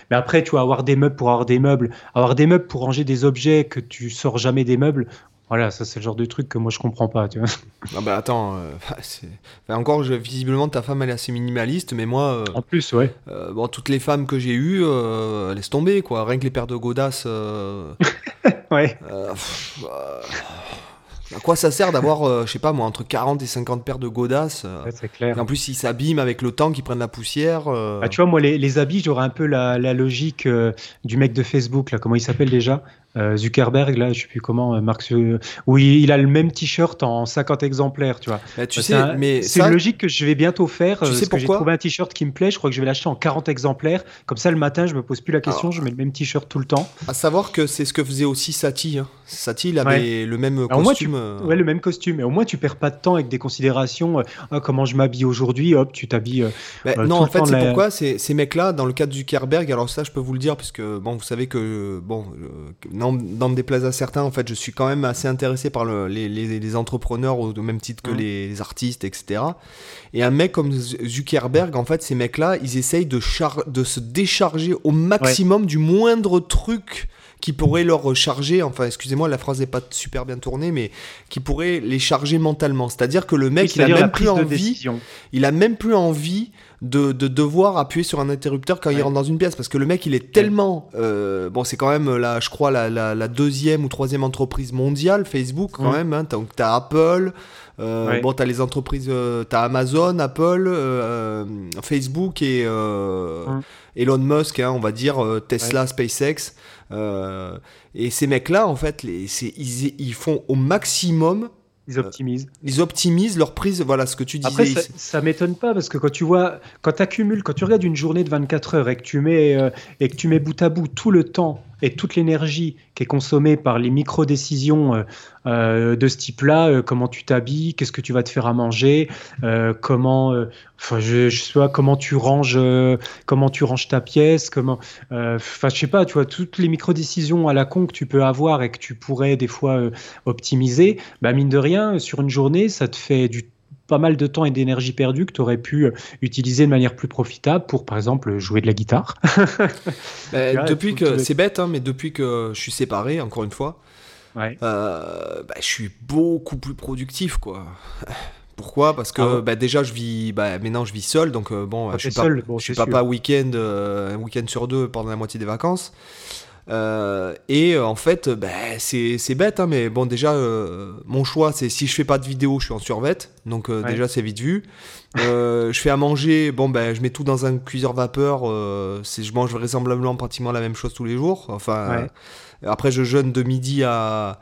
Mais après, tu vois, avoir des meubles pour avoir des meubles, avoir des meubles pour ranger des objets que tu sors jamais des meubles, voilà, ça c'est le genre de truc que moi je comprends pas, tu vois. Ah bah attends, euh, encore, je- visiblement ta femme elle est assez minimaliste, mais moi, euh, En plus, ouais. euh, bon, toutes les femmes que j'ai eues, euh, laisse tomber, quoi. Rien que les paires de godasses. Ouais. pff, À quoi ça sert d'avoir, euh, je sais pas moi, entre 40 et 50 paires de godasses euh, Ouais, clair. et En plus, ils s'abîment avec le temps, qu'ils prennent la poussière. euh, Ah, tu vois, moi, les, les habits, j'aurais un peu la, la logique euh, du mec de Facebook, là, comment il s'appelle déjà? Euh, Zuckerberg, là, je sais plus comment, euh, Mark, Zu- où il, il a le même t-shirt en 50 exemplaires, tu vois. bah, tu Bah, sais, un- mais c'est ça, une logique que je vais bientôt faire. Tu euh, sais que j'ai pourquoi trouvé un t-shirt qui me plaît, je crois que je vais l'acheter en 40 exemplaires. Comme ça, le matin, je me pose plus la question, je mets le même t-shirt tout le temps. à savoir que c'est ce que faisait aussi Satie. hein. Satie, il avait le même Alors, moi, tu- costume. euh, Ouais, le même costume. Et au moins, tu perds pas de temps avec des considérations. euh, Ah, comment je m'habille aujourd'hui Hop, tu t'habilles. euh, Bah, Euh, non, en fait, c'est la- pourquoi ces mecs-là, dans le cas de Zuckerberg, alors ça, je peux vous le dire, puisque bon, vous savez que bon, me déplaise à certains, en fait, je suis quand même assez intéressé par le- les, les- les entrepreneurs au au même titre que Mhm. les, les artistes, etc. Et un mec comme Zuckerberg, en fait, ces mecs-là, ils essayent de se décharger au maximum du moindre truc qui pourrait leur charger, enfin excusez-moi la phrase n'est pas super bien tournée, mais qui pourrait les charger mentalement. C'est-à-dire que le oui, mec, il a même plus envie il a même plus envie de, de devoir appuyer sur un interrupteur quand il rentre dans une pièce parce que le mec il est tellement euh, bon c'est quand même la je crois la, la, la deuxième ou troisième entreprise mondiale Facebook quand Mm. même hein. donc t'as Apple euh, Ouais. bon t'as les entreprises euh, t'as Amazon Apple euh, Facebook et euh, Mm. Elon Musk hein, on va dire euh, Tesla SpaceX euh, et ces mecs là en fait les, ils, ils font au maximum Ils optimisent. ils optimisent leur prise voilà ce que tu disais Après, ça, ça m'étonne pas parce que quand tu vois, quand tu accumules, quand tu regardes une journée de 24 heures et que tu mets, euh, et que tu mets bout à bout tout le temps et toute l'énergie qui est consommée par les micro-décisions euh, euh, de ce type-là, euh, comment tu t'habilles, qu'est-ce que tu vas te faire à manger, comment, enfin, je, sais pas, comment tu ranges, comment tu ranges ta pièce, comment, enfin, je sais pas, tu vois, toutes les micro-décisions à la con que tu peux avoir et que tu pourrais des fois optimiser, bah mine de rien, sur une journée, ça te fait du pas mal de temps et d'énergie perdue que tu aurais pu euh, utiliser de manière plus profitable pour, par exemple, jouer de la guitare. Bah, depuis que c'est bête, hein, mais depuis que je suis séparé, encore une fois, Ouais. euh, bah, je suis beaucoup plus productif, quoi. Pourquoi? Parce que Ah ouais. bah, déjà je vis, bah, maintenant je vis seul, donc euh, bon, Quand je suis pas, seul, bon, je suis papa week-end, euh, un week-end sur deux pendant la moitié des vacances. Euh, et euh, en fait, bah, c'est c'est bête, hein, mais bon, déjà, euh, mon choix, c'est si je fais pas de vidéo, je suis en survette, donc euh, Ouais. déjà, c'est vite vu. Euh, je fais à manger, bon, ben, je mets tout dans un cuiseur vapeur, euh, je mange vraisemblablement pratiquement la même chose tous les jours. Enfin, Ouais. euh, après, je jeûne de midi à,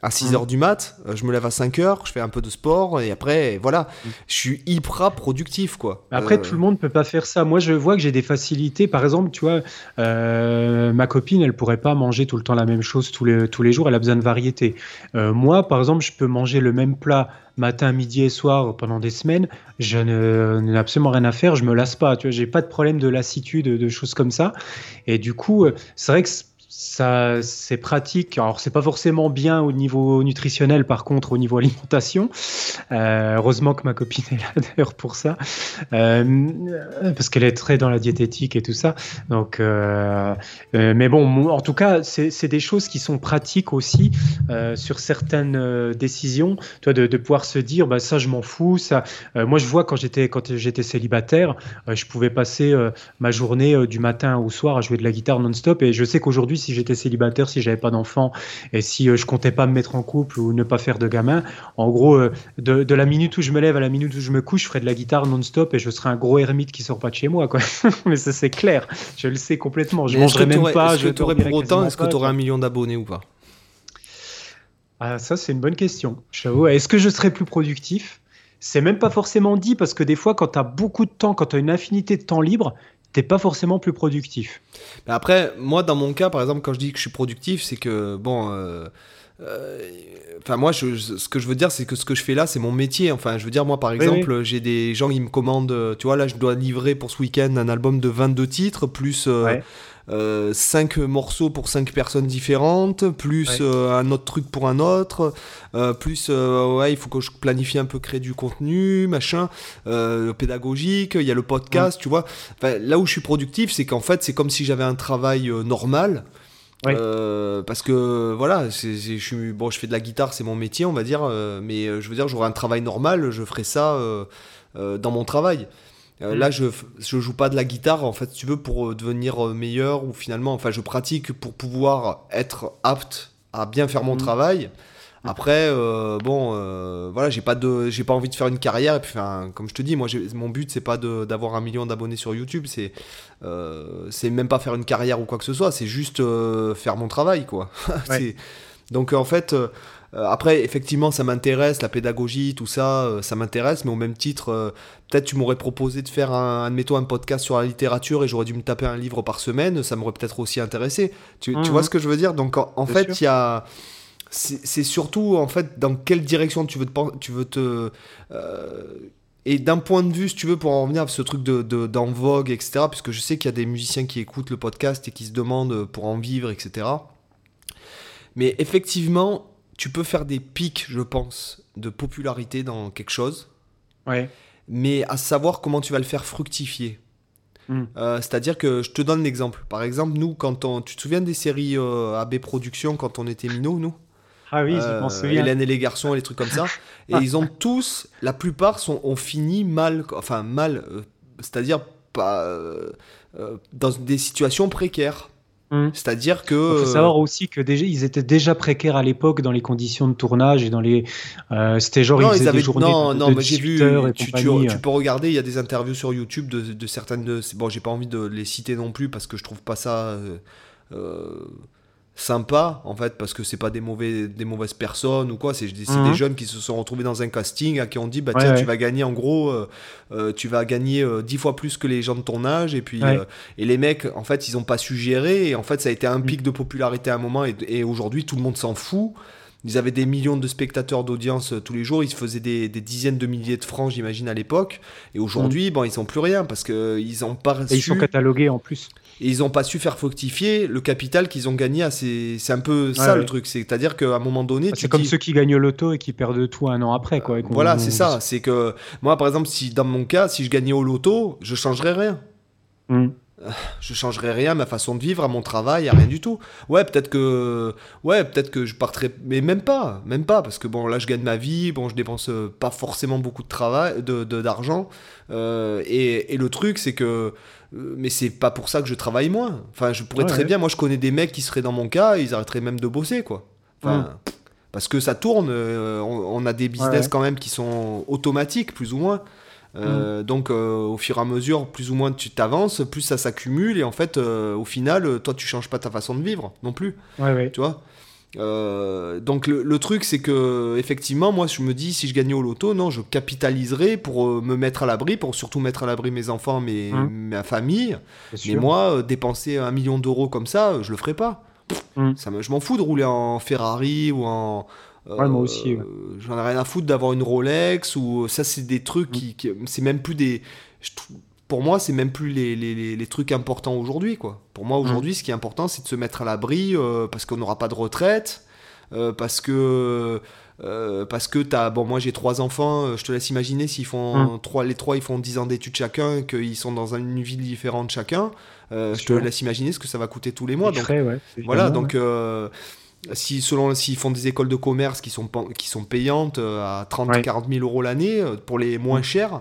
à 6 Mm. heures du mat, euh, je me lève à 5 heures, je fais un peu de sport, et après, voilà, je suis hyper productif, quoi. Après, Euh, tout le monde peut pas faire ça. Moi, je vois que j'ai des facilités. Par exemple, tu vois, euh, ma copine, elle pourrait pas manger tout le temps la même chose tous les, tous les jours. Elle a besoin de variété. Euh, moi, par exemple, je peux manger le même plat matin, midi et soir pendant des semaines. Je n'ai absolument rien à faire. Je me lasse pas. Tu vois, j'ai pas de problème de lassitude, de choses comme ça. Et du coup, c'est vrai que ça, c'est pratique. Alors, c'est pas forcément bien au niveau nutritionnel, par contre, au niveau alimentation. Euh, heureusement que ma copine est là d'ailleurs pour ça, Euh, parce qu'elle est très dans la diététique et tout ça. Donc, euh, mais bon, en tout cas, c'est des choses qui sont pratiques aussi sur certaines décisions. Tu vois, de, de pouvoir se dire, bah ça, je m'en fous. Ça, moi, je vois quand j'étais quand j'étais célibataire, je pouvais passer ma journée du matin au soir à jouer de la guitare non-stop. Et je sais qu'aujourd'hui, si j'étais célibataire, si j'avais pas d'enfant et si euh, je comptais pas me mettre en couple ou ne pas faire de gamin, en gros, euh, de, de la minute où je me lève à la minute où je me couche, je ferai de la guitare non-stop et je serai un gros ermite qui sort pas de chez moi, quoi. Mais ça, c'est clair. Je le sais complètement. Je mais est-ce mangerai que même pas. Est-ce que dormirai pour autant, est-ce que quoi. un million d'abonnés ou pas? Ah, ça, c'est une bonne question. J'avoue. Est-ce que je serais plus productif? C'est même pas forcément dit parce que des fois, quand tu as beaucoup de temps, quand tu as une infinité de temps libre, t'es pas forcément plus productif. Après, moi, dans mon cas, par exemple, quand je dis que je suis productif, c'est que, bon, euh, euh, enfin, moi, je- ce que je veux dire, c'est que ce que je fais là, c'est mon métier. Enfin, je veux dire, moi, par exemple, j'ai des gens qui me commandent, euh, tu vois, là, je dois livrer pour ce week-end un album de 22 titres, plus euh, Ouais. Euh, 5 morceaux pour 5 personnes différentes, plus Ouais. euh, un autre truc pour un autre, euh, plus, euh, ouais, il faut que je planifie un peu créer du contenu, machin, pédagogique, il y a le podcast, tu vois. Enfin, là où je suis productif, c'est qu'en fait, c'est comme si j'avais un travail normal. Ouais. Euh, parce que voilà, c'est, c'est- je suis bon, je fais de la guitare, c'est mon métier, on va dire. euh, mais je veux dire, j'aurais un travail normal, je ferais ça euh, dans mon travail. Euh, Mm. Là, je, je joue pas de la guitare, en fait, si tu veux, pour euh, devenir euh, meilleur ou finalement, enfin, je pratique pour pouvoir être apte à bien faire mon Mm. travail. Après, euh, bon, euh, voilà, j'ai pas de, j'ai pas envie de faire une carrière. Et puis, enfin, comme je te dis, moi, mon but c'est pas d'avoir un million d'abonnés sur YouTube. C'est, euh, c'est même pas faire une carrière ou quoi que ce soit. C'est juste faire mon travail, quoi. Donc, en fait, après, effectivement, ça m'intéresse, la pédagogie, tout ça, ça m'intéresse. Mais au même titre, peut-être tu m'aurais proposé de faire, un, admettons, un podcast sur la littérature et j'aurais dû me taper un livre par semaine. Ça m'aurait peut-être aussi intéressé. Tu, tu, vois mhm. ce que je veux dire? Donc, en, fait, il y a c'est surtout en fait dans quelle direction tu veux te, tu veux te euh, et d'un point de vue si tu veux pour en revenir à ce truc de, d'en vogue etc puisque je sais qu'il y a des musiciens qui écoutent le podcast et qui se demandent pour en vivre etc mais effectivement tu peux faire des pics je pense de popularité dans quelque chose ouais. mais à savoir comment tu vas le faire fructifier hmm. euh, C'est-à-dire que je te donne l'exemple. Par exemple, nous, quand on, tu te souviens des séries euh, AB Productions quand on était minots, nous? Ah oui, je m'en euh, souviens. Hélène et les garçons, les trucs comme ça. Et ils ont tous, la plupart sont, ont fini mal, enfin mal, euh, c'est-à-dire pas euh, dans des situations précaires. Hum. C'est-à-dire que. Il faut savoir aussi que déjà, ils étaient déjà précaires à l'époque dans les conditions de tournage et dans les. C'était genre non, ils, avaient des journées non, non, mais j'ai vu. Tu, tu, peux regarder, il y a des interviews sur YouTube de, de certaines de. Bon, j'ai pas envie de les citer non plus parce que je trouve pas ça sympa en fait parce que c'est pas des mauvais des mauvaises personnes ou quoi c'est des, mhm. jeunes qui se sont retrouvés dans un casting à qui on dit bah tiens tu vas gagner en gros euh, euh, tu vas gagner euh, dix fois plus que les gens de ton âge et puis et les mecs en fait ils ont pas su gérer et en fait ça a été un mm. pic de popularité à un moment et, aujourd'hui tout le monde s'en fout ils avaient des millions de spectateurs d'audience tous les jours, ils se faisaient des, dizaines de milliers de francs, j'imagine, à l'époque. Et aujourd'hui, mm. bon, ils n'ont plus rien parce qu'ils ont pas et Ils sont catalogués en plus et ils n'ont pas su faire fructifier le capital qu'ils ont gagné. C'est un peu ça le truc. C'est-à-dire qu'à un moment donné. Ah, c'est comme ceux qui gagnent au loto et qui perdent tout un an après. Quoi, voilà, c'est ça. C'est que moi, par exemple, si dans mon cas, si je gagnais au loto, je changerais rien. Hmm. Je changerais rien à ma façon de vivre, à mon travail, à rien du tout. Ouais, peut-être que, ouais, peut-être que je partirais, mais même pas, même pas, parce que bon, là, je gagne ma vie, bon, je dépense pas forcément beaucoup de travail, de d'argent, euh, et, et, le truc, c'est que euh, mais c'est pas pour ça que je travaille moins. Enfin, je pourrais très bien, moi je connais des mecs qui seraient dans mon cas, ils arrêteraient même de bosser, quoi. Enfin, Parce que ça tourne, euh, on, a des business quand même qui sont automatiques, plus ou moins. Euh, donc au fur et à mesure, plus ou moins tu t'avances, plus ça s'accumule et en fait, au final, toi tu changes pas ta façon de vivre non plus. Tu vois? Euh, donc le, truc c'est que effectivement moi je me dis si je gagnais au loto non je capitaliserais pour euh, me mettre à l'abri pour surtout mettre à l'abri mes enfants mes, hein. ma famille mais moi euh, dépenser un million d'euros comme ça je le ferais pas hein. ça me, je m'en fous de rouler en Ferrari ou en moi aussi j'en ai rien à foutre d'avoir une Rolex ou ça c'est des trucs hein. qui, c'est même plus des pour moi, c'est même plus les, les, les, trucs importants aujourd'hui, quoi. Pour moi, aujourd'hui, mmh. ce qui est important, c'est de se mettre à l'abri euh, parce qu'on n'aura pas de retraite, euh, parce que euh, parce que t'as bon moi j'ai trois enfants je te laisse imaginer s'ils font mmh. trois les trois ils font 10 ans d'études chacun qu'ils sont dans une ville différente chacun je te laisse imaginer ce que ça va coûter tous les mois donc voilà donc si selon s'ils font des écoles de commerce qui sont qui sont payantes à 30 40 000 euros l'année pour les moins mmh. chers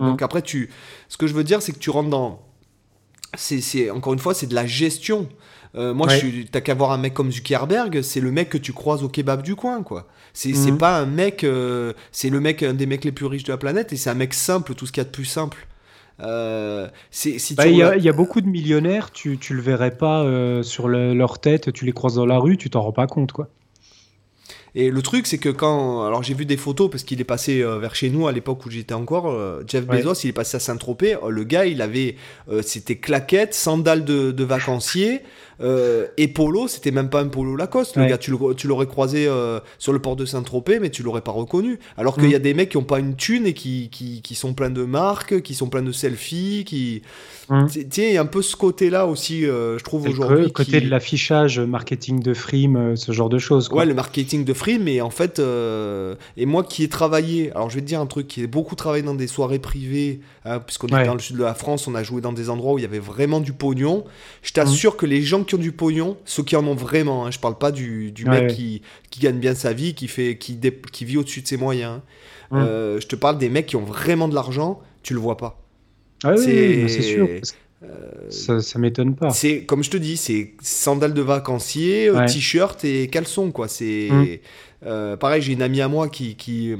donc après tu ce que je veux dire, c'est que tu rentres dans. C'est, encore une fois, c'est de la gestion. Euh, moi, tu t'as qu'à voir un mec comme Zuckerberg, c'est le mec que tu croises au kebab du coin, quoi. C'est, mhm. pas un mec, euh, c'est le mec, un des mecs les plus riches de la planète, et c'est un mec simple, tout ce qu'il y a de plus simple. Euh, si bah, il y, a beaucoup de millionnaires, tu, tu le verrais pas sur leur tête, tu les croises dans la rue, tu t'en rends pas compte, quoi. Et le truc, c'est que quand. Alors, j'ai vu des photos parce qu'il est passé euh, vers chez nous à l'époque où j'étais encore. Euh, Jeff Bezos, il est passé à Saint-Tropez. Euh, le gars, il avait. C'était claquettes, sandales de, de vacancier. Et polo, c'était même pas un polo Lacoste. Le gars, tu l'aurais croisé sur le port de Saint-Tropez, mais tu l'aurais pas reconnu. Alors qu'il y a mm. des mecs qui ont pas une thune et qui, qui, qui, sont pleins de marques, qui sont pleins de selfies, qui. Mmh. Tiens, il y a un peu ce côté-là aussi, euh, je trouve aujourd'hui. Le côté de l'affichage, marketing de frime, euh, ce genre de choses. Ouais, le marketing de frime, et en fait, euh, et moi qui ai travaillé, alors je vais te dire un truc, qui ai beaucoup travaillé dans des soirées privées, hein, puisqu'on est dans le sud de la France, on a joué dans des endroits où il y avait vraiment du pognon. Je t'assure mmh. que les gens qui ont du pognon, ceux qui en ont vraiment, hein, je parle pas du, du mec Qui, qui, gagne bien sa vie, qui, fait, qui, qui vit au-dessus de ses moyens. Hein. Mmh. je te parle des mecs qui ont vraiment de l'argent, tu le vois pas. Ah oui, c'est sûr. ça, ça m'étonne pas. C'est comme je te dis, c'est sandales de vacancier, euh, Ouais. t-shirt et caleçon quoi. C'est Mm. euh, pareil. J'ai une amie à moi qui, qui euh,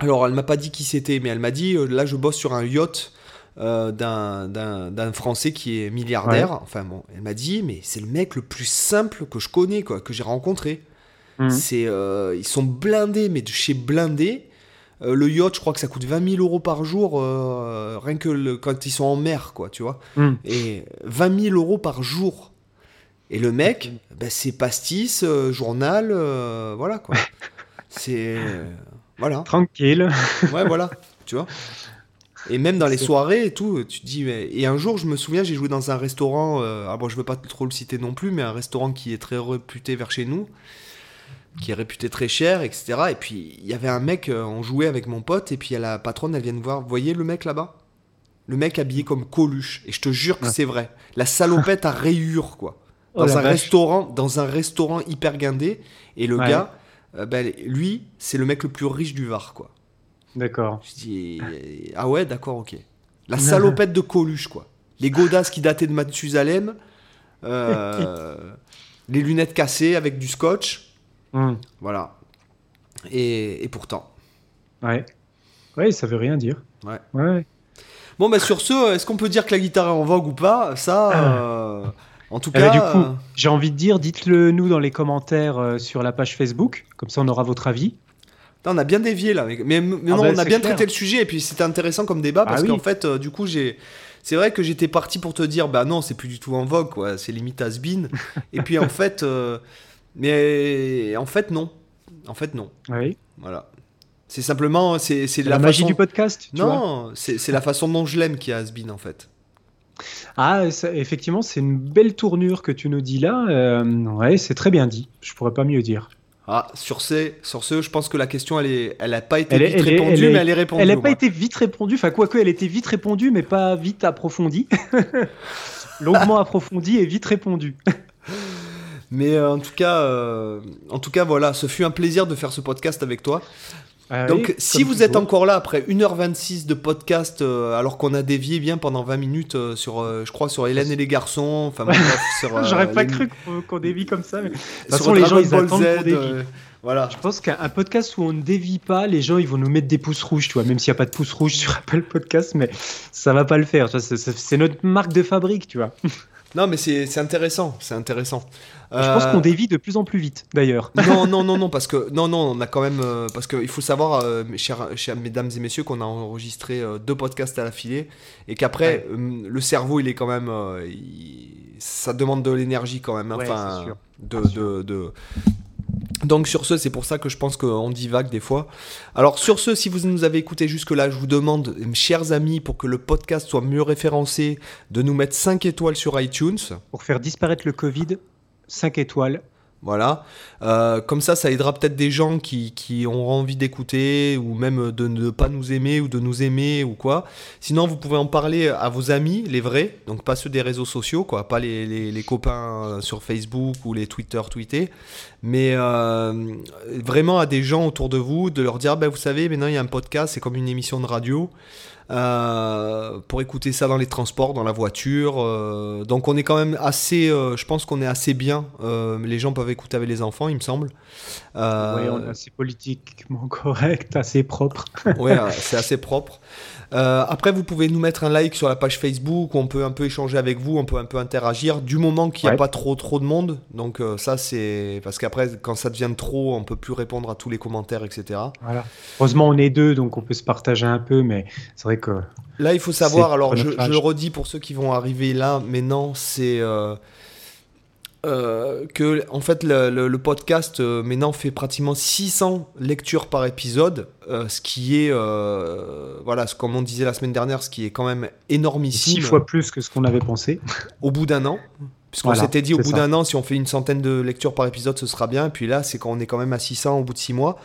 alors elle m'a pas dit qui c'était, mais elle m'a dit euh, là je bosse sur un yacht. Euh, d'un- Français qui est milliardaire. Enfin bon, elle m'a dit, mais c'est le mec le plus simple que je connais, quoi, que j'ai rencontré. Mhm. C'est, euh, ils sont blindés, mais de chez blindés. Euh, le yacht, je crois que ça coûte 20 000 euros par jour, rien que le- quand ils sont en mer, quoi, tu vois. Mhm. Et 20 000 euros par jour. Et le mec, ben, c'est pastis, journal, voilà, quoi. c'est. voilà. Tranquille. Ouais, voilà, tu vois. Et même dans les soirées et tout, tu te dis. Et un jour, je me souviens, j'ai joué dans un restaurant. Euh... Ah bon, je veux pas trop le citer non plus, mais un restaurant qui est très réputé vers chez nous, qui est réputé très cher, etc. Et puis il y avait un mec, euh, on jouait avec mon pote, et puis la patronne, elle vient nous voir. Vous voyez le mec là-bas? Le mec habillé comme Coluche. Et je te jure que Ouais. c'est vrai. La salopette à rayures, quoi. Oh Dans un vache. restaurant, dans un restaurant hyper guindé. Et le Ouais. gars, euh, ben, lui, c'est le mec le plus riche du Var, quoi. D'accord. Je dis, euh, ah ouais, d'accord, ok. La salopette de Coluche, quoi. Les godasses qui dataient de Mathusalem, euh, les lunettes cassées avec du scotch, Mhm. voilà. Et, et pourtant. Ouais. Ouais, ça veut rien dire. Ouais. Ouais. Bon, bah sur ce, est-ce qu'on peut dire que la guitare est en vogue ou pas? Ça, Ah. euh, en tout Eh ben, cas. du coup, euh, j'ai envie de dire, dites-le nous dans les commentaires euh, sur la page Facebook, comme ça on aura votre avis. On a bien dévié là. Mais, Ah non, bah, on a bien clair. traité le sujet et puis c'était intéressant comme débat parce Ah oui. qu'en fait, euh, du coup, j'ai. C'est vrai que j'étais parti pour te dire, bah non, c'est plus du tout en vogue, quoi. C'est limite has-been. et puis en fait, euh, mais en fait non. En fait non. Oui. Voilà. C'est simplement, c'est La, magie du podcast. tu. Non, c'est la façon dont je l'aime qui a has-been en fait. Ah, ça- effectivement, c'est une belle tournure que tu nous dis là. Euh, ouais, c'est très bien dit. Je pourrais pas mieux dire. Ah, sur ce, sur ce, je pense que la question, elle est, elle a pas été Elle vite est- répondue, elle est- mais elle est répondue. Elle n'a pas été vite répondue. Enfin, quoique, elle était vite répondue, mais pas vite approfondie. Longuement approfondie et vite répondue. Mais euh, en tout cas, euh, en tout cas, voilà, ce fut un plaisir de faire ce podcast avec toi. Ah Donc, oui, si vous êtes encore là après 1h26 de podcast, euh, alors qu'on a dévié bien pendant 20 minutes euh, sur, euh, je crois, sur Hélène et les garçons, enfin, bon, bref, sur, euh, J'aurais pas les- cru qu'on dévie comme ça. Mais... sur façon, les gens, ils Ball attendent Z, qu'on dévie. euh, voilà. Je pense qu'un un podcast où on ne dévie pas, les gens ils vont nous mettre des pouces rouges, tu vois, même s'il n'y a pas de pouces rouges sur Apple Podcast, mais ça va pas le faire. c'est notre marque de fabrique, tu vois. Non, mais c'est intéressant, c'est intéressant. Je pense Euh, qu'on dévie de plus en plus vite, d'ailleurs. non, non, non, non, parce que non, non, on a quand même euh, parce qu'il faut savoir, euh, mes chers, chers mesdames et messieurs, qu'on a enregistré euh, deux podcasts à l'affilée et qu'après le cerveau, il est quand même, il- ça demande de l'énergie quand même, hein, Ouais, de, de- Donc sur ce, c'est pour ça que je pense qu'on divague des fois. Alors sur ce, si vous nous avez écouté jusque-là, je vous demande, chers amis, pour que le podcast soit mieux référencé, de nous mettre 5 étoiles sur iTunes. Pour faire disparaître le Covid, 5 étoiles. Voilà. Euh, comme ça, ça aidera peut-être des gens qui, qui auront envie d'écouter ou même de ne pas nous aimer ou de nous aimer ou quoi. Sinon, vous pouvez en parler à vos amis, les vrais, donc pas ceux des réseaux sociaux, quoi, pas les, copains euh, sur Facebook ou les Twitter tweetés, mais euh, vraiment à des gens autour de vous, de leur dire, ben, vous savez, maintenant il y a un podcast, c'est comme une émission de radio. Euh, pour écouter ça dans les transports, dans la voiture. euh, donc on est quand même assez, euh, je pense qu'on est assez bien. les gens peuvent écouter avec les enfants, il me semble. Ouais, on est assez politiquement correct, assez propre. euh, c'est assez propre. Euh, après, vous pouvez nous mettre un like sur la page Facebook, où on peut un peu échanger avec vous, on peut un peu interagir, du moment qu'il n'y a Ouais. pas trop trop de monde. Donc euh, ça, c'est parce qu'après, quand ça devient trop, on peut plus répondre à tous les commentaires, etc. Voilà. Heureusement, on est deux, donc on peut se partager un peu, mais c'est vrai que. Là, il faut savoir, alors je le redis pour ceux qui vont arriver là, mais non, c'est euh, euh, que en fait le, le- le podcast euh, maintenant fait pratiquement 600 lectures par épisode, euh, ce qui est euh, voilà, ce- comme on disait la semaine dernière, ce qui est quand même énormissime Six fois plus que ce qu'on avait pensé. au bout d'un an. Puisqu'on Voilà, s'était dit au bout d'un an, si on fait une centaine de lectures par épisode, ce sera bien. Et puis là, c'est quand on est quand même à 600 au bout de 6 mois.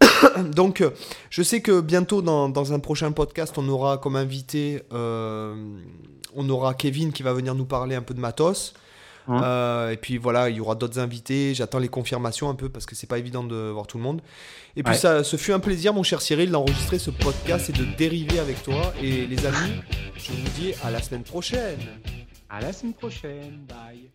Donc, je sais que bientôt, dans, dans un prochain podcast, on aura comme invité, on aura Kevin qui va venir nous parler un peu de matos. Hein. Euh, et puis voilà, il y aura d'autres invités. J'attends les confirmations un peu parce que c'est pas évident de voir tout le monde. Et puis Ouais. ça, ce fut un plaisir, mon cher Cyril, d'enregistrer ce podcast et de dériver avec toi. Et les amis, Je vous dis à la semaine prochaine. À la semaine prochaine. Bye.